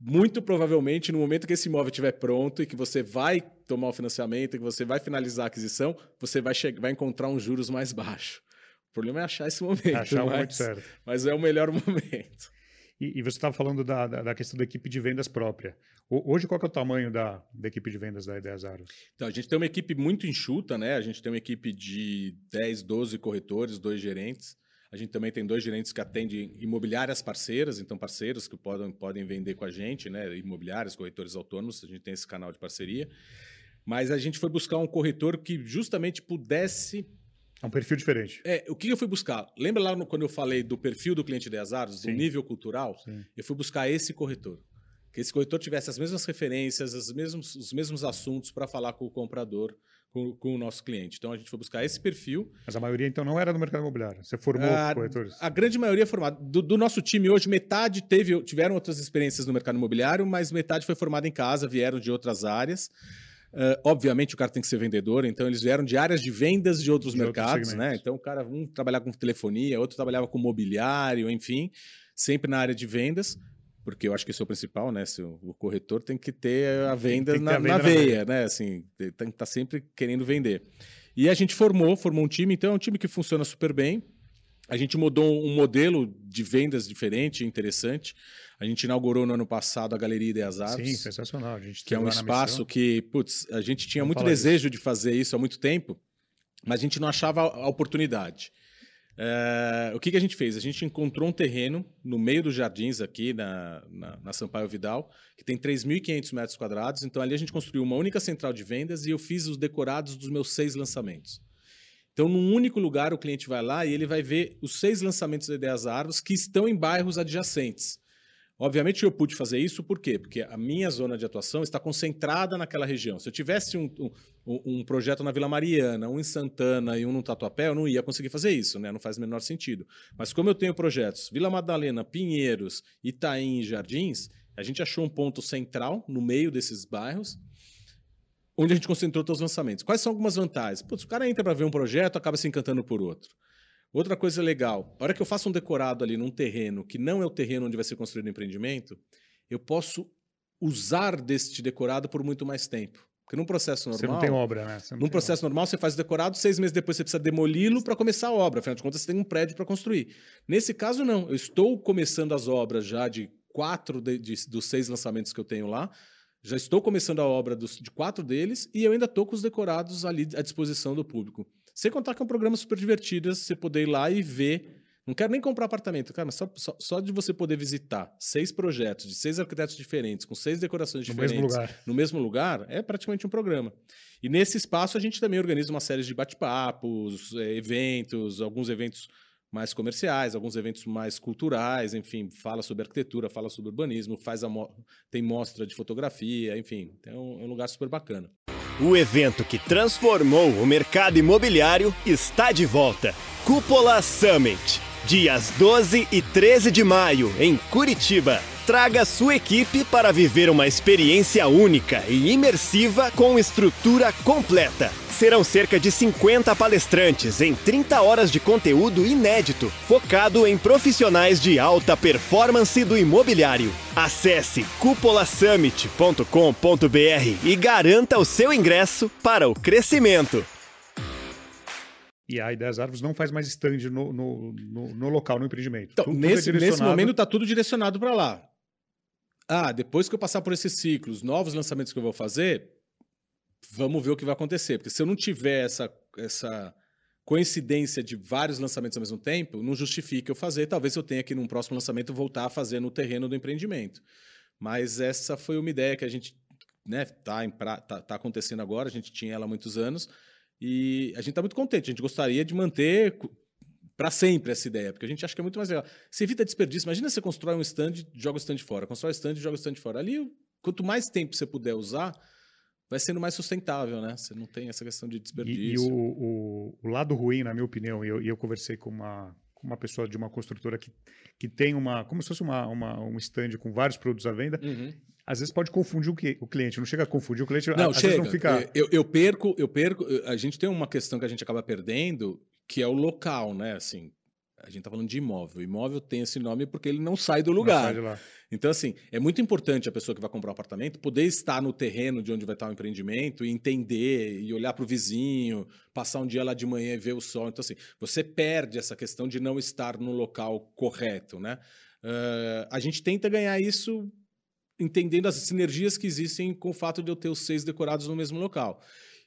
muito provavelmente no momento que esse imóvel estiver pronto e que você vai tomar o financiamento, que você vai finalizar a aquisição, você vai, vai encontrar uns juros mais baixos. O problema é achar esse [laughs] momento. Achar mas, muito certo. Mas é o melhor [laughs] momento. E, e você estava falando da, da, da, questão da equipe de vendas própria. O, hoje, qual é o tamanho da, da equipe de vendas da Ideias Aro? Então, a gente tem uma equipe muito enxuta, né? A gente tem uma equipe de 10, 12 corretores, dois gerentes. A gente também tem dois gerentes que atendem imobiliárias parceiras, então parceiros que podem, podem vender com a gente, né? imobiliárias, corretores autônomos, a gente tem esse canal de parceria. Mas a gente foi buscar um corretor que justamente pudesse É um perfil diferente. É, o que eu fui buscar? Lembra lá no, quando eu falei do perfil do cliente de Azaros, do Sim. nível cultural? Sim. Eu fui buscar esse corretor. Que esse corretor tivesse as mesmas referências, as mesmos, os mesmos assuntos para falar com o comprador, com, com o nosso cliente. Então a gente foi buscar esse perfil. Mas a maioria, então, não era do mercado imobiliário. Você formou A, corretores? a grande maioria é formada. Do, do nosso time hoje, metade teve, tiveram outras experiências no mercado imobiliário, mas metade foi formada em casa, vieram de outras áreas. Uh, obviamente o cara tem que ser vendedor, então eles vieram de áreas de vendas de outros De outros mercados, né? segmentos. Então o cara um trabalhava com telefonia, outro trabalhava com mobiliário, enfim, sempre na área de vendas, porque eu acho que isso é o principal, né? Se o, corretor tem que ter a venda, na, a venda na na veia, né? Assim, tem que estar sempre querendo vender. E a gente formou, formou um time, então é um time que funciona super bem. A gente mudou um modelo de vendas diferente, interessante. A gente inaugurou no ano passado a Galeria Ideias Artes Sim, sensacional. A gente que é um na espaço que, putz, a gente tinha Vamos muito desejo de fazer isso há muito tempo, mas a gente não achava a oportunidade. É, o que, que a gente fez? A gente encontrou um terreno no meio dos jardins aqui na, na, na Sampaio Vidal, que tem 3.500 metros quadrados. Então ali a gente construiu uma única central de vendas e eu fiz os decorados dos meus seis lançamentos. Então, num único lugar, o cliente vai lá e ele vai ver os seis lançamentos da Ideias Árvores que estão em bairros adjacentes. Obviamente, eu pude fazer isso por quê? Porque a minha zona de atuação está concentrada naquela região. Se eu tivesse um, um, um projeto na Vila Mariana, um em Santana e um no Tatuapé, eu não ia conseguir fazer isso, né? Não faz o menor sentido. Mas como eu tenho projetos Vila Madalena, Pinheiros, Itaim e Jardins, a gente achou um ponto central no meio desses bairros onde a gente concentrou todos os lançamentos. Quais são algumas vantagens? Putz, o cara entra para ver um projeto, acaba se encantando por outro. Outra coisa legal, a hora que eu faço um decorado ali num terreno que não é o terreno onde vai ser construído o empreendimento, eu posso usar deste decorado por muito mais tempo. Porque num processo normal. Você não tem obra, né? Num processo normal, você faz o decorado, seis meses depois você precisa demoli-lo para começar a obra. Afinal de contas, você tem um prédio para construir. Nesse caso, não. Eu estou começando as obras já de quatro de- de- dos seis lançamentos que eu tenho lá. Já estou começando a obra dos- de quatro deles e eu ainda estou com os decorados ali à disposição do público. Sem contar que é um programa super divertido, você poder ir lá e ver. Não quero nem comprar apartamento, cara, mas só, só, só de você poder visitar seis projetos de seis arquitetos diferentes, com seis decorações No diferentes mesmo lugar. no mesmo lugar, é praticamente um programa. E nesse espaço a gente também organiza uma série de bate-papos, eh, eventos, alguns eventos mais comerciais, alguns eventos mais culturais, enfim, fala sobre arquitetura, fala sobre urbanismo, faz mo- tem mostra de fotografia, enfim, é um, é um lugar super bacana. O evento que transformou o mercado imobiliário está de volta. Cúpula Summit. Dias 12 e 13 de maio, em Curitiba. Traga sua equipe para viver uma experiência única e imersiva com estrutura completa. Serão cerca de 50 palestrantes em 30 horas de conteúdo inédito, focado em profissionais de alta performance do imobiliário. Acesse cupolasummit.com.br e garanta o seu ingresso para o crescimento. E a Ideias Árvores não faz mais stand no, no, no, no local, no empreendimento. Então, Tudo- tudo é nesse, nesse momento está tudo direcionado para lá. Ah, depois que eu passar por esses ciclos, novos lançamentos que eu vou fazer, vamos ver o que vai acontecer. Porque se eu não tiver essa, essa coincidência de vários lançamentos ao mesmo tempo, não justifica eu fazer. Talvez eu tenha que, num próximo lançamento, voltar a fazer no terreno do empreendimento. Mas essa foi uma ideia que a gente né, tá, pra- tá, tá acontecendo agora, a gente tinha ela há muitos anos, e a gente está muito contente. A gente gostaria de manter para sempre essa ideia, porque a gente acha que é muito mais legal. Você evita desperdício. Imagina você constrói um stand, joga o stand fora, constrói o stand, joga o stand fora. Ali, quanto mais tempo você puder usar, vai sendo mais sustentável, né? Você não tem essa questão de E, e desperdício. o, o, o lado ruim, na minha opinião, e eu, e eu conversei com uma, com uma pessoa de uma construtora que, que tem uma, como se fosse uma, uma, um stand com vários produtos à venda, Uhum. às vezes pode confundir o, cliente, não chega a confundir o cliente, Não, às chega. vezes não fica... Eu, eu perco, eu perco. A gente tem uma questão que a gente acaba perdendo, que é o local, né? Assim, a gente tá falando de imóvel. O imóvel tem esse nome porque ele não sai do lugar. sai. Então, assim, é muito importante a pessoa que vai comprar um apartamento poder estar no terreno de onde vai estar o empreendimento e entender e olhar para o vizinho, passar um dia lá de manhã e ver o sol. Então, assim, você perde essa questão de não estar no local correto, né? Ah, a gente tenta ganhar isso entendendo as sinergias que existem com o fato de eu ter os seis decorados no mesmo local.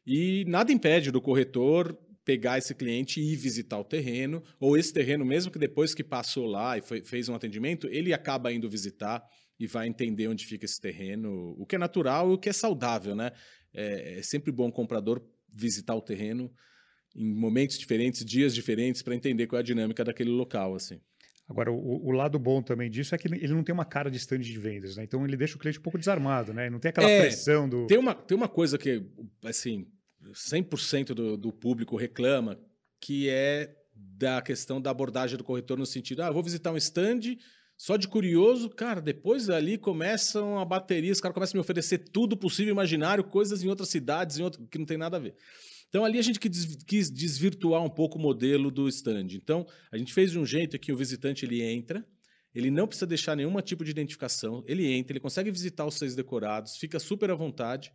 E nada impede do corretor pegar esse cliente e ir visitar o terreno, ou esse terreno, mesmo que depois que passou lá e foi- fez um atendimento, ele acaba indo visitar e vai entender onde fica esse terreno, o que é natural e o que é saudável, né? É, é sempre bom o comprador visitar o terreno em momentos diferentes, dias diferentes, para entender qual é a dinâmica daquele local, assim. Agora, o, o, lado bom também disso é que ele não tem uma cara de stand de vendas, né? Então ele deixa o cliente um pouco desarmado, né? Não tem aquela é, pressão do. Tem uma, tem uma coisa que, assim, 100% do, do público reclama, que é da questão da abordagem do corretor no sentido, ah, vou visitar um stand, só de curioso, cara, depois ali começam a bateria, os caras começam a me oferecer tudo possível, imaginário, coisas em outras cidades, em outro, que não tem nada a ver. Então ali a gente quis desvirtuar um pouco o modelo do stand. Então a gente fez de um jeito que o visitante ele entra, ele não precisa deixar nenhum tipo de identificação, ele entra, ele consegue visitar os seis decorados, fica super à vontade.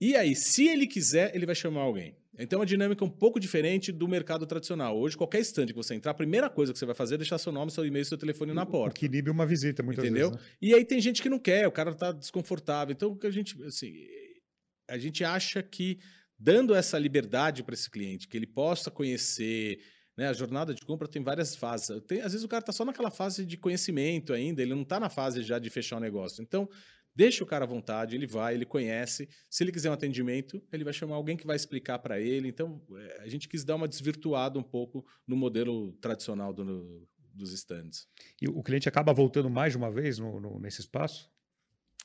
E aí, se ele quiser, ele vai chamar alguém. Então, é uma dinâmica um pouco diferente do mercado tradicional. Hoje, qualquer stand que você entrar, a primeira coisa que você vai fazer é deixar seu nome, seu e-mail, seu telefone na porta. O que inibe uma visita, muitas Entendeu? vezes. Entendeu? Né? E aí tem gente que não quer, o cara está desconfortável. Então, que a gente, assim, a gente acha que dando essa liberdade para esse cliente, que ele possa conhecer, né, a jornada de compra tem várias fases. Tem, às vezes o cara está só naquela fase de conhecimento ainda, ele não está na fase já de fechar o negócio. Então, deixa o cara à vontade, ele vai, ele conhece. Se ele quiser um atendimento, ele vai chamar alguém que vai explicar para ele. Então, é, a gente quis dar uma desvirtuada um pouco no modelo tradicional do, dos stands. E o cliente acaba voltando mais de uma vez no, no, nesse espaço?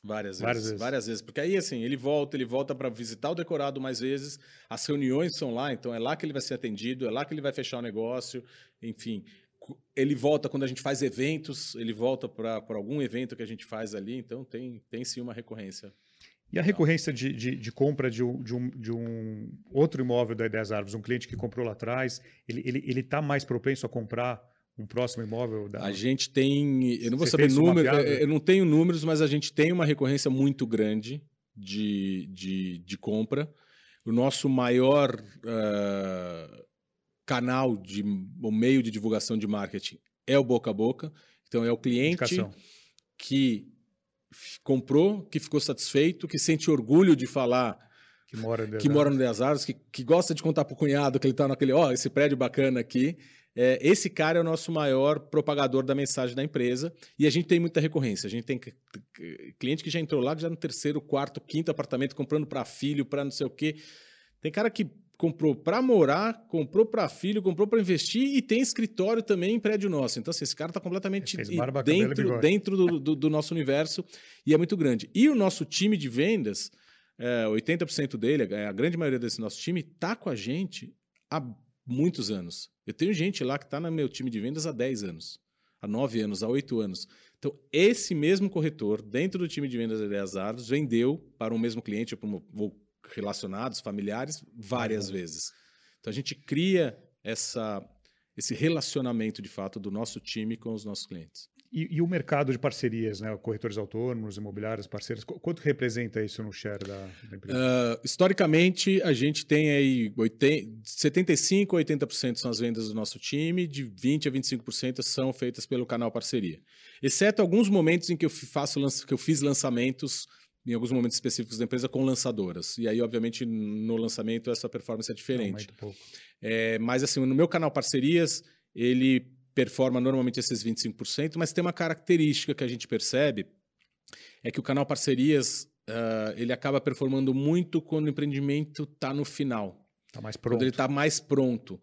Várias, várias vezes, vezes, Várias vezes. Porque aí, assim, ele volta, ele volta para visitar o decorado mais vezes, as reuniões são lá, então é lá que ele vai ser atendido, é lá que ele vai fechar o negócio, enfim. Ele volta quando a gente faz eventos, ele volta para algum evento que a gente faz ali, então tem, tem sim uma recorrência. E a recorrência de, de, de compra de um, de, um, de um outro imóvel da Ideias Árvores, um cliente que comprou lá atrás, ele está ele, ele tá mais propenso a comprar um próximo imóvel? Da... A gente tem, eu não vou Você saber números, eu não tenho números, mas a gente tem uma recorrência muito grande de, de, de compra. O nosso maior uh, canal, de, o meio de divulgação de marketing é o boca a boca. Então, é o cliente Indicação. que comprou, que ficou satisfeito, que sente orgulho de falar que mora, que mora no Dez que, que gosta de contar para o cunhado que ele está naquele, ó, oh, esse prédio bacana aqui. É, esse cara é o nosso maior propagador da mensagem da empresa e a gente tem muita recorrência. A gente tem cliente que já entrou lá, já no terceiro, quarto, quinto apartamento, comprando para filho, para não sei o quê. Tem cara que comprou para morar, comprou para filho, comprou para investir e tem escritório também em prédio nosso. Então, assim, esse cara está completamente barba, dentro, dentro do, do, do, nosso universo e é muito grande. E o nosso time de vendas, é, 80% dele, a grande maioria desse nosso time, está com a gente há muitos anos. Eu tenho gente lá que está no meu time de vendas há 10 anos, há 9 anos, há 8 anos. Então, esse mesmo corretor, dentro do time de vendas da Ideias Árvores, vendeu para um mesmo cliente, ou relacionados, familiares, várias uhum. vezes. Então, a gente cria essa, esse relacionamento, de fato, do nosso time com os nossos clientes. E, e, o mercado de parcerias, né? corretores autônomos, imobiliários, parceiros, quanto representa isso no share da, da empresa? Uh, historicamente, a gente tem aí 80, 75% a 80% são as vendas do nosso time, de 20% a 25% são feitas pelo canal parceria. Exceto alguns momentos em que eu, faço, que eu fiz lançamentos em alguns momentos específicos da empresa com lançadoras. E aí, obviamente, no lançamento essa performance é diferente. Não, muito pouco. É, mas assim, no meu canal parcerias, ele performa normalmente esses 25%, mas tem uma característica que a gente percebe, é que o canal parcerias uh, ele acaba performando muito quando o empreendimento está no final. Está mais pronto. Quando ele está mais pronto.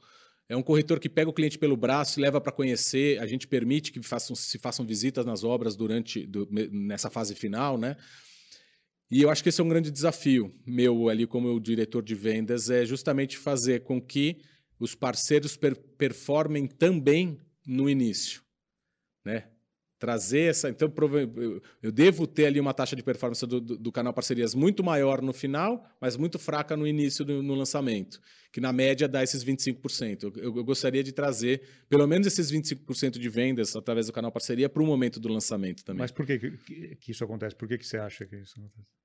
É um corretor que pega o cliente pelo braço e leva para conhecer. A gente permite que façam, se façam visitas nas obras durante do, nessa fase final, né? E eu acho que esse é um grande desafio meu ali como diretor de vendas é justamente fazer com que os parceiros per performem também no início, né? Trazer essa. Então, eu devo ter ali uma taxa de performance do, do, do canal Parcerias muito maior no final, mas muito fraca no início do no lançamento, que na média dá esses 25%. Eu, eu, gostaria de trazer pelo menos esses 25% de vendas através do canal Parceria para o momento do lançamento também. Mas por que, que, que isso acontece? Por que, que você acha que isso acontece?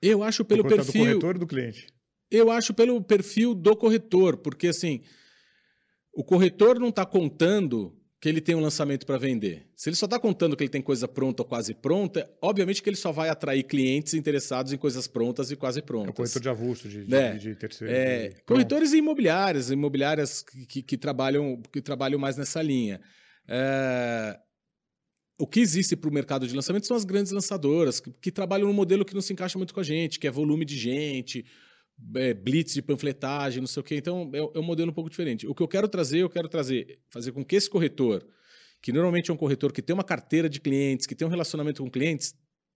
Eu acho pelo Por perfil. do corretor e do cliente? Eu acho pelo perfil do corretor, porque assim, o corretor não está contando que ele tem um lançamento para vender. Se ele só está contando que ele tem coisa pronta ou quase pronta, obviamente que ele só vai atrair clientes interessados em coisas prontas e quase prontas. É o corretor de avulso, de, é, de, de terceiro. É, de... corretores e imobiliárias, imobiliárias que, que, que, trabalham, que trabalham mais nessa linha. É, o que existe para o mercado de lançamento são as grandes lançadoras, que, que trabalham num modelo que não se encaixa muito com a gente, que é volume de gente, é, blitz de panfletagem, não sei o quê. Então, é, é um modelo um pouco diferente. O que eu quero trazer, eu quero trazer, fazer com que esse corretor, que normalmente é um corretor que tem uma carteira de clientes, que tem um relacionamento com clientes,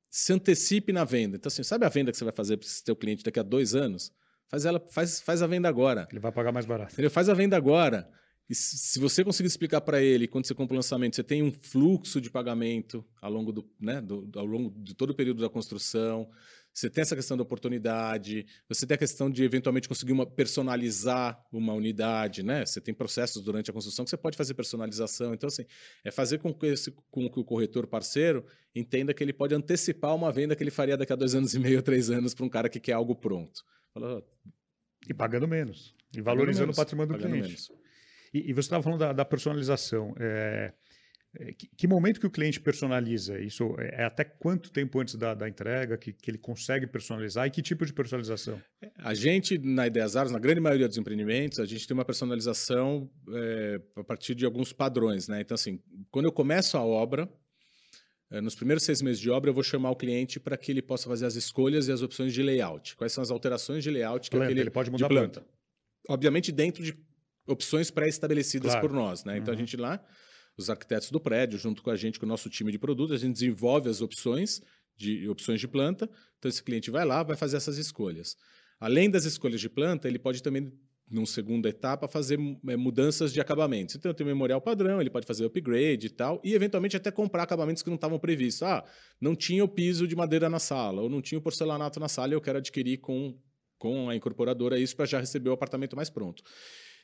se antecipe na venda. Então, assim, sabe a venda que você vai fazer para esse seu cliente daqui a dois anos? Faz, ela, faz, faz a venda agora. Ele vai pagar mais barato. Ele faz a venda agora. E se você conseguir explicar para ele, quando você compra o lançamento, você tem um fluxo de pagamento ao longo, do, né, do, ao longo de todo o período da construção, você tem essa questão da oportunidade, você tem a questão de eventualmente conseguir uma, personalizar uma unidade, né? Você tem processos durante a construção que você pode fazer personalização. Então, assim, é fazer com que, esse, com que o corretor parceiro entenda que ele pode antecipar uma venda que ele faria daqui a dois anos e meio, três anos, para um cara que quer algo pronto. Fala, e pagando menos. E valorizando menos, o patrimônio do cliente. Menos. E, e você estava falando da, da personalização. É, é, que, que, momento que o cliente personaliza? Isso é, é até quanto tempo antes da, da entrega que, que, ele consegue personalizar e que tipo de personalização? É, a gente, na Ideias Artes, na grande maioria dos empreendimentos, a gente tem uma personalização é, a partir de alguns padrões. Né? Então, assim, quando eu começo a obra, nos primeiros seis meses de obra, eu vou chamar o cliente para que ele possa fazer as escolhas e as opções de layout. Quais são as alterações de layout que planta, aquele, ele pode mudar de planta. planta. Obviamente, dentro de opções pré-estabelecidas claro. por nós. Né? Então, uhum. a gente lá, os arquitetos do prédio, junto com a gente, com o nosso time de produtos, a gente desenvolve as opções de opções de planta. Então, esse cliente vai lá, vai fazer essas escolhas. Além das escolhas de planta, ele pode também numa segunda etapa, fazer é, mudanças de acabamentos. Então, tem o memorial padrão, ele pode fazer upgrade e tal, e eventualmente até comprar acabamentos que não estavam previstos. Ah, não tinha o piso de madeira na sala, ou não tinha o porcelanato na sala, e eu quero adquirir com, com a incorporadora isso para já receber o apartamento mais pronto.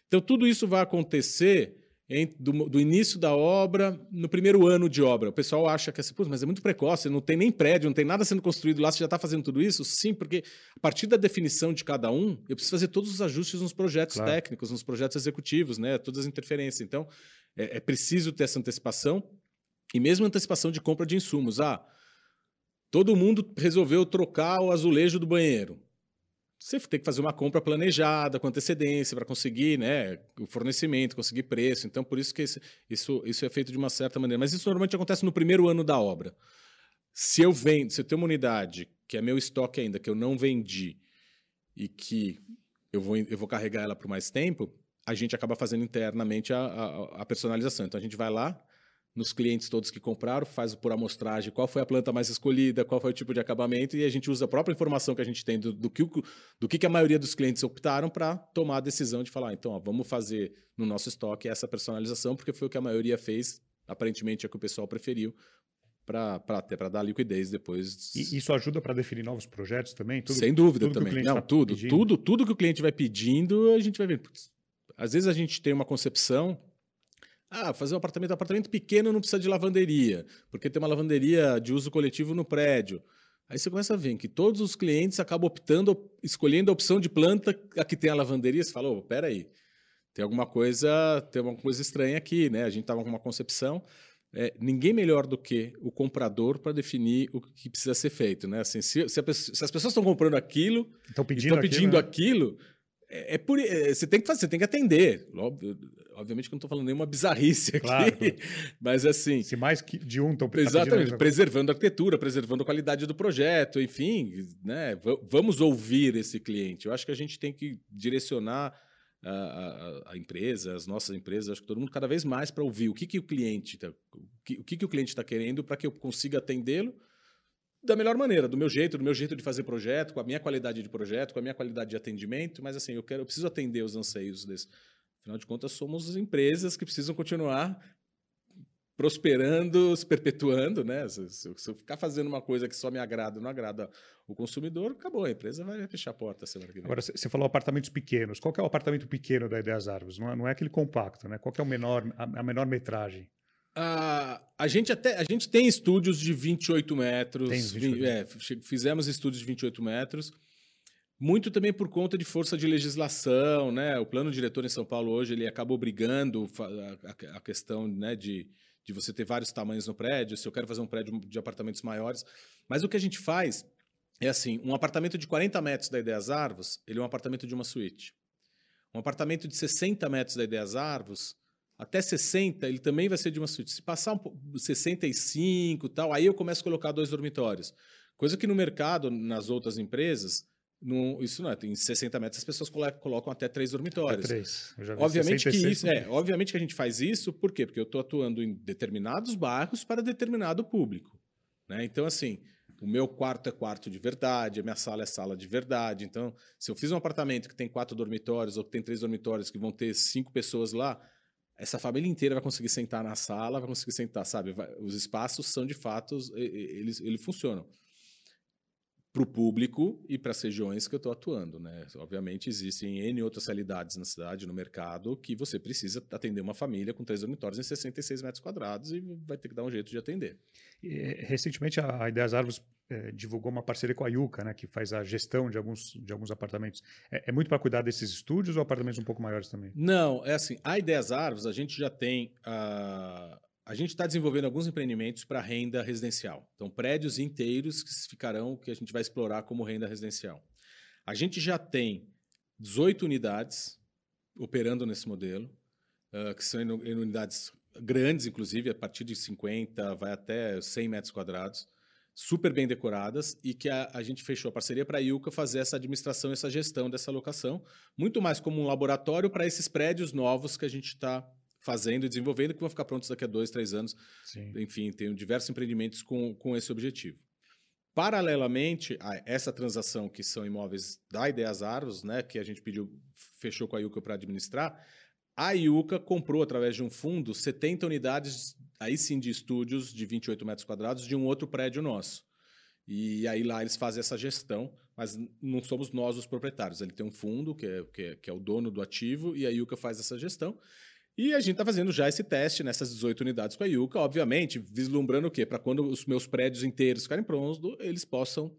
Então, tudo isso vai acontecer em, do, do, início da obra, no primeiro ano de obra. O pessoal acha que é assim, mas é muito precoce, não tem nem prédio, não tem nada sendo construído lá, você já está fazendo tudo isso? Sim, porque a partir da definição de cada um, eu preciso fazer todos os ajustes nos projetos claro. técnicos, nos projetos executivos, né? todas as interferências. Então, é, é preciso ter essa antecipação e mesmo antecipação de compra de insumos. Ah, todo mundo resolveu trocar o azulejo do banheiro você tem que fazer uma compra planejada, com antecedência, para conseguir né, o fornecimento, conseguir preço. Então, por isso que esse, isso, isso é feito de uma certa maneira. Mas isso normalmente acontece no primeiro ano da obra. Se eu vendo, se eu tenho uma unidade que é meu estoque ainda, que eu não vendi e que eu vou, eu vou carregar ela por mais tempo, a gente acaba fazendo internamente a, a, a personalização. Então, a gente vai lá, nos clientes todos que compraram, faz por amostragem qual foi a planta mais escolhida, qual foi o tipo de acabamento, e a gente usa a própria informação que a gente tem do, do que, do que a maioria dos clientes optaram para tomar a decisão de falar, então, ó, vamos fazer no nosso estoque essa personalização, porque foi o que a maioria fez, aparentemente é o que o pessoal preferiu, para até para dar liquidez depois. E isso ajuda para definir novos projetos também? Tudo, Sem dúvida tudo também. Não, tá tudo, tudo, tudo que o cliente vai pedindo, a gente vai ver. Às vezes a gente tem uma concepção ah, fazer um apartamento, um apartamento pequeno não precisa de lavanderia, porque tem uma lavanderia de uso coletivo no prédio. Aí você começa a ver que todos os clientes acabam optando, escolhendo a opção de planta a que tem a lavanderia. Você fala, oh, peraí, tem alguma coisa, tem alguma coisa estranha aqui, né? A gente estava com uma concepção. É, ninguém melhor do que o comprador para definir o que precisa ser feito, né? Assim, se, se, pessoa, se as pessoas estão comprando aquilo, estão pedindo, pedindo aquilo, né? aquilo é, é, por, é, você tem que fazer, você tem que atender. Obviamente que eu não estou falando nenhuma bizarrice aqui, claro. [laughs] mas assim. Se mais de um estão Exatamente, preservando a arquitetura, preservando a qualidade do projeto, enfim, né? Vamos ouvir esse cliente. Eu acho que a gente tem que direcionar a, a, a empresa, as nossas empresas, acho que todo mundo cada vez mais para ouvir o que, que o cliente tá, o que, o que, que o cliente está querendo para que eu consiga atendê-lo da melhor maneira, do meu jeito, do meu jeito de fazer projeto, com a minha qualidade de projeto, com a minha qualidade de atendimento, mas assim, eu quero, eu preciso atender os anseios desse. Afinal de contas, somos empresas que precisam continuar prosperando, se perpetuando, né? Se, se, eu ficar fazendo uma coisa que só me agrada, não agrada o consumidor, acabou, a empresa vai fechar a porta semana que vem. Agora, você falou apartamentos pequenos. Qual é o apartamento pequeno da Ideias Árvores? Não é, não é aquele compacto, né? Qual é o menor, a, a menor metragem? a, a, gente até a gente tem estúdios de 28 metros. Tem 28. É, fizemos estúdios de 28 metros. Muito também por conta de força de legislação, né? O plano diretor em São Paulo hoje ele acaba obrigando a, questão né, de, de você ter vários tamanhos no prédio. Se eu quero fazer um prédio de apartamentos maiores, mas o que a gente faz é assim: um apartamento de 40 metros da Ideias Arvos, ele é um apartamento de uma suíte. Um apartamento de 60 metros da Ideias Arvos, até 60, ele também vai ser de uma suíte. Se passar um, 65 tal, aí eu começo a colocar dois dormitórios. Coisa que no mercado, nas outras empresas, No, isso não é. Em 60 metros as pessoas colocam até três dormitórios. Até três. obviamente 66, que isso é, obviamente que a gente faz isso, por quê? Porque eu estou atuando em determinados bairros para determinado público. Né? Então, assim, o meu quarto é quarto de verdade, a minha sala é sala de verdade. Então, se eu fiz um apartamento que tem quatro dormitórios ou que tem três dormitórios que vão ter cinco pessoas lá, essa família inteira vai conseguir sentar na sala, vai conseguir sentar, sabe? Vai, os espaços são de fato, eles, eles funcionam para o público e para as regiões que eu estou atuando. Né? Obviamente, existem N outras realidades na cidade, no mercado, que você precisa atender uma família com três dormitórios em 66 metros quadrados e vai ter que dar um jeito de atender. E, recentemente, a Ideias Árvores é, divulgou uma parceria com a Yuca, né, que faz a gestão de alguns, de alguns apartamentos. É, é muito para cuidar desses estúdios ou apartamentos um pouco maiores também? Não, é assim, a Ideias Árvores, a gente já tem... Uh, a gente está desenvolvendo alguns empreendimentos para renda residencial. Então, prédios inteiros que ficarão, que a gente vai explorar como renda residencial. A gente já tem 18 unidades operando nesse modelo, uh, que são em unidades grandes, inclusive, a partir de 50, vai até 100 metros quadrados, super bem decoradas, e que a, a gente fechou a parceria para a IUCA fazer essa administração, essa gestão dessa locação, muito mais como um laboratório para esses prédios novos que a gente está fazendo e desenvolvendo, que vão ficar prontos daqui a dois, três anos. Sim. Enfim, tem diversos empreendimentos com, com esse objetivo. Paralelamente a essa transação, que são imóveis da Ideias Árvores, né, que a gente pediu, fechou com a IUCA para administrar, a IUCA comprou, através de um fundo, 70 unidades, aí sim, de estúdios de 28 metros quadrados de um outro prédio nosso. E aí lá eles fazem essa gestão, mas não somos nós os proprietários. Ele tem um fundo, que é, que é, que é o dono do ativo, e a IUCA faz essa gestão. E a gente está fazendo já esse teste nessas 18 unidades com a Yuka, obviamente, vislumbrando o quê? Para quando os meus prédios inteiros ficarem prontos, eles possam,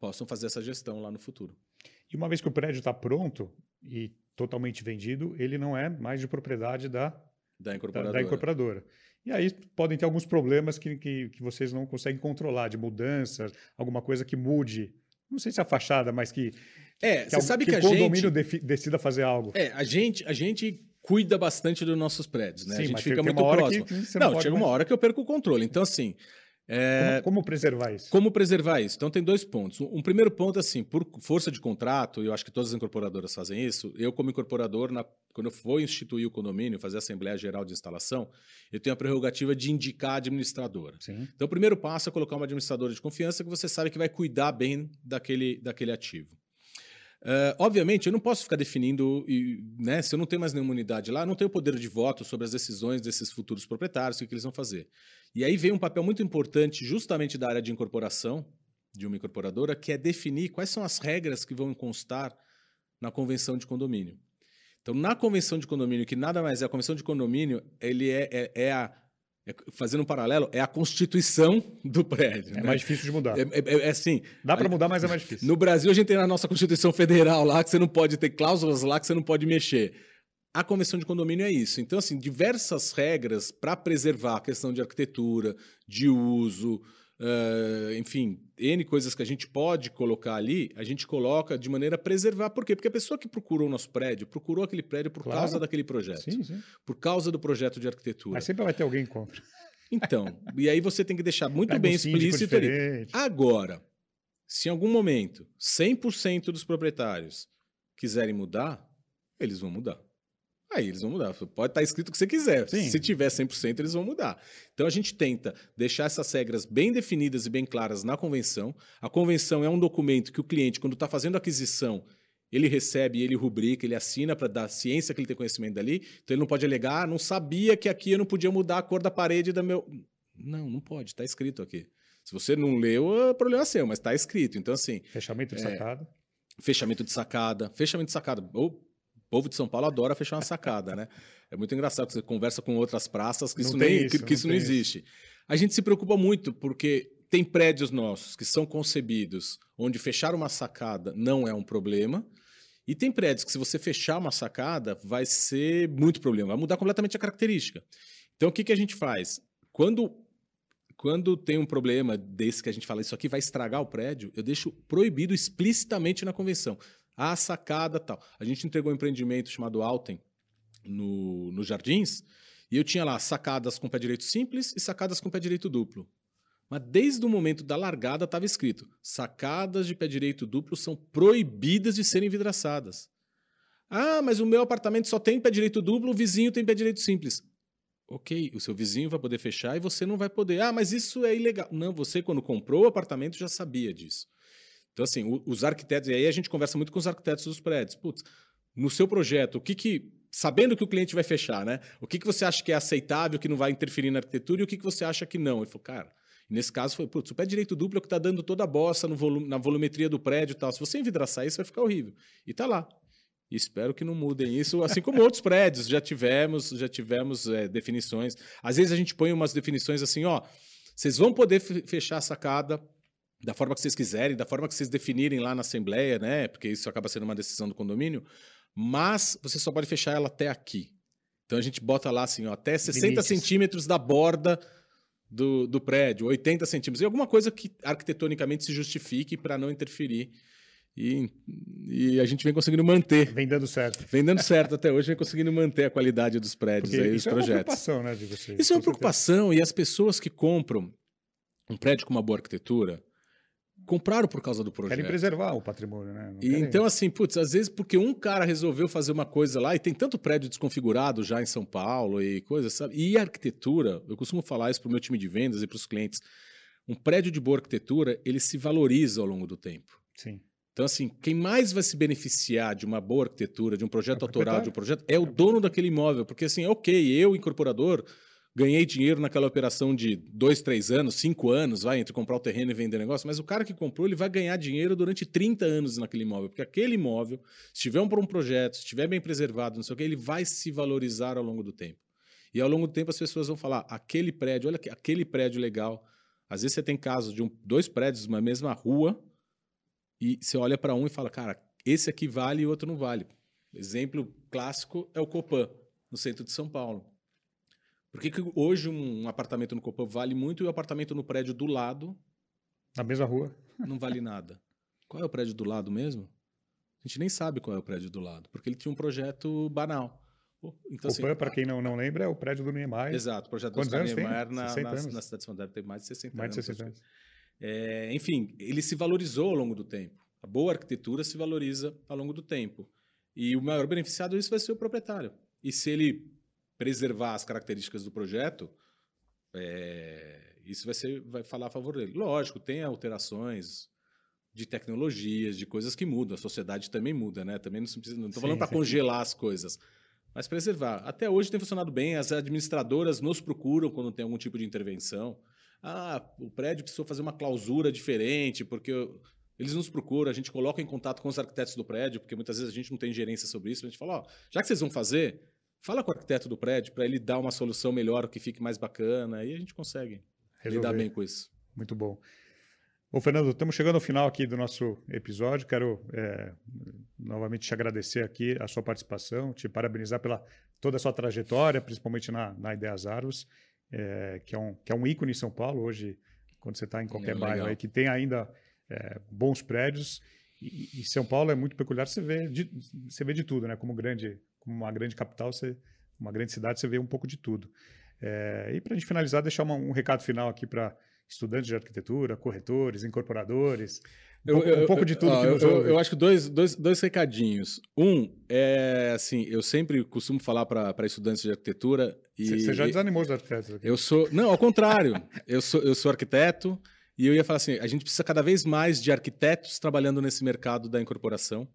possam fazer essa gestão lá no futuro. E uma vez que o prédio está pronto e totalmente vendido, ele não é mais de propriedade da, da, incorporadora. Da, da incorporadora. E aí podem ter alguns problemas que, que, que, vocês não conseguem controlar, de mudanças, alguma coisa que mude. Não sei se é a fachada, mas que. É, que, você sabe que, que a o condomínio gente... decida fazer algo. É, a gente, a gente cuida bastante dos nossos prédios, né? Sim, a gente fica muito próximo. Não, não chega mais... uma hora que eu perco o controle. Então, assim. É... Como, como, preservar isso? Como preservar isso? Então, tem dois pontos. Um, primeiro ponto, assim, por força de contrato, e eu acho que todas as incorporadoras fazem isso, eu, como incorporador, na, quando eu for instituir o condomínio, fazer a Assembleia Geral de Instalação, eu tenho a prerrogativa de indicar a administradora. Sim. Então, o primeiro passo é colocar uma administradora de confiança que você sabe que vai cuidar bem daquele, daquele ativo. Uh, obviamente, eu não posso ficar definindo, né, se eu não tenho mais nenhuma unidade lá, não tenho poder de voto sobre as decisões desses futuros proprietários, o que, que eles vão fazer. E aí vem um papel muito importante, justamente da área de incorporação, de uma incorporadora, que é definir quais são as regras que vão constar na convenção de condomínio. Então, na convenção de condomínio, que nada mais é a convenção de condomínio, ele é, é, é a fazendo um paralelo, é a constituição do prédio. É né? mais difícil de mudar. É, é, é assim. Dá para mudar, mas é mais difícil. No Brasil, a gente tem a nossa Constituição Federal lá, que você não pode ter cláusulas lá que você não pode mexer. A convenção de condomínio é isso. Então, assim, diversas regras para preservar a questão de arquitetura, de uso, uh, enfim, N coisas que a gente pode colocar ali, a gente coloca de maneira a preservar. Por quê? Porque a pessoa que procurou o nosso prédio, procurou aquele prédio por claro. causa daquele projeto. Sim, sim. Por causa do projeto de arquitetura. Mas sempre vai ter alguém contra. Então, e aí você tem que deixar muito Pega bem um explícito ali. Agora, se em algum momento 100% dos proprietários quiserem mudar, eles vão mudar. Aí eles vão mudar. Pode estar escrito o que você quiser. Sim. Se tiver 100%, eles vão mudar. Então a gente tenta deixar essas regras bem definidas e bem claras na convenção. A convenção é um documento que o cliente, quando está fazendo aquisição, ele recebe, ele rubrica, ele assina para dar ciência que ele tem conhecimento dali. Então ele não pode alegar, ah, não sabia que aqui eu não podia mudar a cor da parede da meu. Não, não pode, está escrito aqui. Se você não leu, é problema seu, mas está escrito. Então, assim. Fechamento de é... sacada. Fechamento de sacada. Fechamento de sacada. Ou povo de São Paulo adora fechar uma sacada, né? É muito engraçado que você conversa com outras praças que não isso, nem, isso, que, que isso não, não existe. Isso. A gente se preocupa muito porque tem prédios nossos que são concebidos onde fechar uma sacada não é um problema. E tem prédios que, se você fechar uma sacada, vai ser muito problema, vai mudar completamente a característica. Então, o que, que a gente faz? Quando, quando tem um problema desse que a gente fala, isso aqui vai estragar o prédio, eu deixo proibido explicitamente na convenção a sacada tal. A gente entregou um empreendimento chamado Alten no, no Jardins, e eu tinha lá sacadas com pé direito simples e sacadas com pé direito duplo. Mas desde o momento da largada estava escrito: sacadas de pé direito duplo são proibidas de serem vidraçadas. Ah, mas o meu apartamento só tem pé direito duplo, o vizinho tem pé direito simples. Ok, o seu vizinho vai poder fechar e você não vai poder. Ah, mas isso é ilegal. Não, você, quando comprou o apartamento, já sabia disso. Então, assim, os arquitetos, e aí a gente conversa muito com os arquitetos dos prédios. Putz, no seu projeto, o que que. Sabendo que o cliente vai fechar, né? O que, que você acha que é aceitável, que não vai interferir na arquitetura, e o que, que você acha que não? Ele falou, cara, nesse caso foi, putz, o pé direito duplo é que está dando toda a bossa no volume, na volumetria do prédio e tal. Se você envidraçar isso, vai ficar horrível. E tá lá. E espero que não mudem isso, assim como outros prédios. Já tivemos, já tivemos é, definições. Às vezes a gente põe umas definições assim, ó. Vocês vão poder fechar a sacada da forma que vocês quiserem, da forma que vocês definirem lá na Assembleia, né? Porque isso acaba sendo uma decisão do condomínio, mas você só pode fechar ela até aqui. Então a gente bota lá assim, ó, até 60 Limites. centímetros da borda do, do prédio, 80 centímetros, e alguma coisa que arquitetonicamente se justifique para não interferir e, e, a gente vem conseguindo manter. Vem dando certo. Vem dando certo até hoje, vem conseguindo manter a qualidade dos prédios aí, isso projetos. é uma preocupação, né, de vocês. Isso é uma preocupação, e as pessoas que compram um prédio com uma boa arquitetura compraram por causa do projeto. Querem preservar o patrimônio, né? E, então, assim, putz, às vezes porque um cara resolveu fazer uma coisa lá, e tem tanto prédio desconfigurado já em São Paulo e coisas, sabe? E a arquitetura, eu costumo falar isso para o meu time de vendas e para os clientes. Um prédio de boa arquitetura, ele se valoriza ao longo do tempo. Sim. Então, assim, quem mais vai se beneficiar de uma boa arquitetura, de um projeto é autoral, de um projeto, é o dono daquele imóvel. Porque, assim, ok, eu, incorporador, ganhei dinheiro naquela operação de dois, três anos, cinco anos, vai, entre comprar o terreno e vender negócio, mas o cara que comprou, ele vai ganhar dinheiro durante 30 anos naquele imóvel. Porque aquele imóvel, se tiver um, um projeto, se estiver bem preservado, não sei o que, ele vai se valorizar ao longo do tempo. E ao longo do tempo as pessoas vão falar, aquele prédio, olha aquele prédio legal. Às vezes você tem casos de um, dois prédios na mesma rua, e você olha para um e fala, cara, esse aqui vale e o outro não vale. Exemplo clássico é o Copan, no centro de São Paulo. Por que, que hoje um apartamento no Copan vale muito e o apartamento no prédio do lado. Na mesma rua? Não vale nada. Qual é o prédio do lado mesmo? A gente nem sabe qual é o prédio do lado, porque ele tinha um projeto banal. Então, Copan, assim, para quem não, não lembra, é o prédio do Niemeyer. Exato, o projeto do Niemeyer na, na, na, cidade de São Paulo deve ter mais de 60 mais anos. Mais de 60 anos. É, enfim, ele se valorizou ao longo do tempo. A boa arquitetura se valoriza ao longo do tempo. E o maior beneficiado disso vai ser o proprietário. E se ele preservar as características do projeto, é, isso vai, ser, vai falar a favor dele. Lógico, tem alterações de tecnologias, de coisas que mudam. A sociedade também muda, né? Também não estou falando para congelar as coisas, mas preservar. Até hoje tem funcionado bem. As administradoras nos procuram quando tem algum tipo de intervenção. Ah, o prédio precisou fazer uma clausura diferente, porque eles nos procuram, a gente coloca em contato com os arquitetos do prédio, porque muitas vezes a gente não tem gerência sobre isso. A gente fala: ó, já que vocês vão fazer, fala com o arquiteto do prédio para ele dar uma solução melhor, que fique mais bacana, e a gente consegue Resolver. lidar bem com isso. Muito bom. Ô, Fernando, estamos chegando ao final aqui do nosso episódio. Quero é, novamente te agradecer aqui a sua participação, te parabenizar pela toda a sua trajetória, principalmente na, na Ideias Árvores é, que, é um, que é um ícone em São Paulo hoje, quando você está em qualquer é, bairro aí, que tem ainda é, bons prédios. E, e, São Paulo é muito peculiar, você vê de, você vê de tudo, né? Como, grande, como uma grande capital, você, uma grande cidade, você vê um pouco de tudo. É, e para a gente finalizar, deixar uma, um recado final aqui para estudantes de arquitetura, corretores, incorporadores, um, pouco, um pouco de tudo que nos eu, eu, acho que dois, dois, dois recadinhos. Um é assim, eu sempre costumo falar para estudantes de arquitetura. Você já desanimou os arquitetos? Aqui. Eu sou. Não, ao contrário. eu, sou, eu sou arquiteto e eu ia falar assim: a gente precisa cada vez mais de arquitetos trabalhando nesse mercado da incorporação.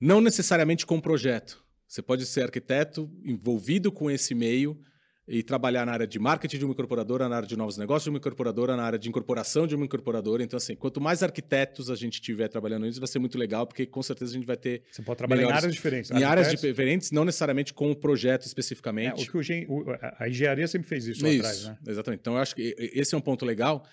Não necessariamente com projeto. Você pode ser arquiteto envolvido com esse meio e trabalhar na área de marketing de uma incorporadora, na área de novos negócios de uma incorporadora, na área de incorporação de uma incorporadora. Então, assim, quanto mais arquitetos a gente tiver trabalhando nisso, vai ser muito legal, porque com certeza a gente vai ter. Você pode trabalhar melhores... em áreas diferentes. Em áreas diferentes, não necessariamente com o projeto especificamente. É, o que o, a engenharia sempre fez isso, isso atrás, né? Exatamente. Então, eu acho que esse é um ponto legal.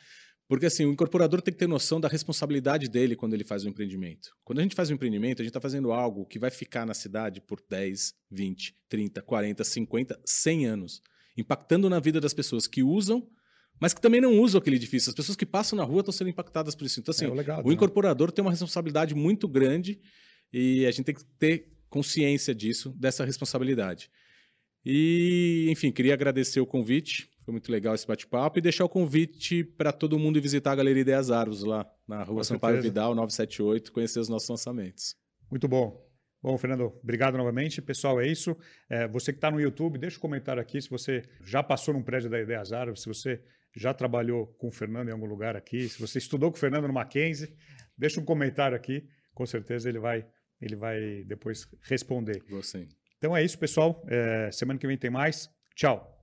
Porque assim, o incorporador tem que ter noção da responsabilidade dele quando ele faz o empreendimento. Quando a gente faz um empreendimento, a gente está fazendo algo que vai ficar na cidade por 10, 20, 30, 40, 50, 100 anos impactando na vida das pessoas que usam, mas que também não usam aquele edifício. As pessoas que passam na rua estão sendo impactadas por isso. Então, assim, é, o, legado, o né? incorporador né? tem uma responsabilidade muito grande e a gente tem que ter consciência disso, dessa responsabilidade. E, enfim, queria agradecer o convite. Foi muito legal esse bate-papo e deixar o convite para todo mundo visitar a Galeria Ideias Árvores lá na rua Sampaio Vidal, 978, conhecer os nossos lançamentos. Muito bom. Bom, Fernando, obrigado novamente. Pessoal, é isso. É, você que está no YouTube, deixa um comentário aqui se você já passou num prédio da Ideias Árvores, se você já trabalhou com o Fernando em algum lugar aqui, se você estudou com o Fernando no Mackenzie, deixa um comentário aqui. Com certeza ele vai, ele vai depois responder. Vou sim. Então é isso, pessoal. É, semana que vem tem mais. Tchau.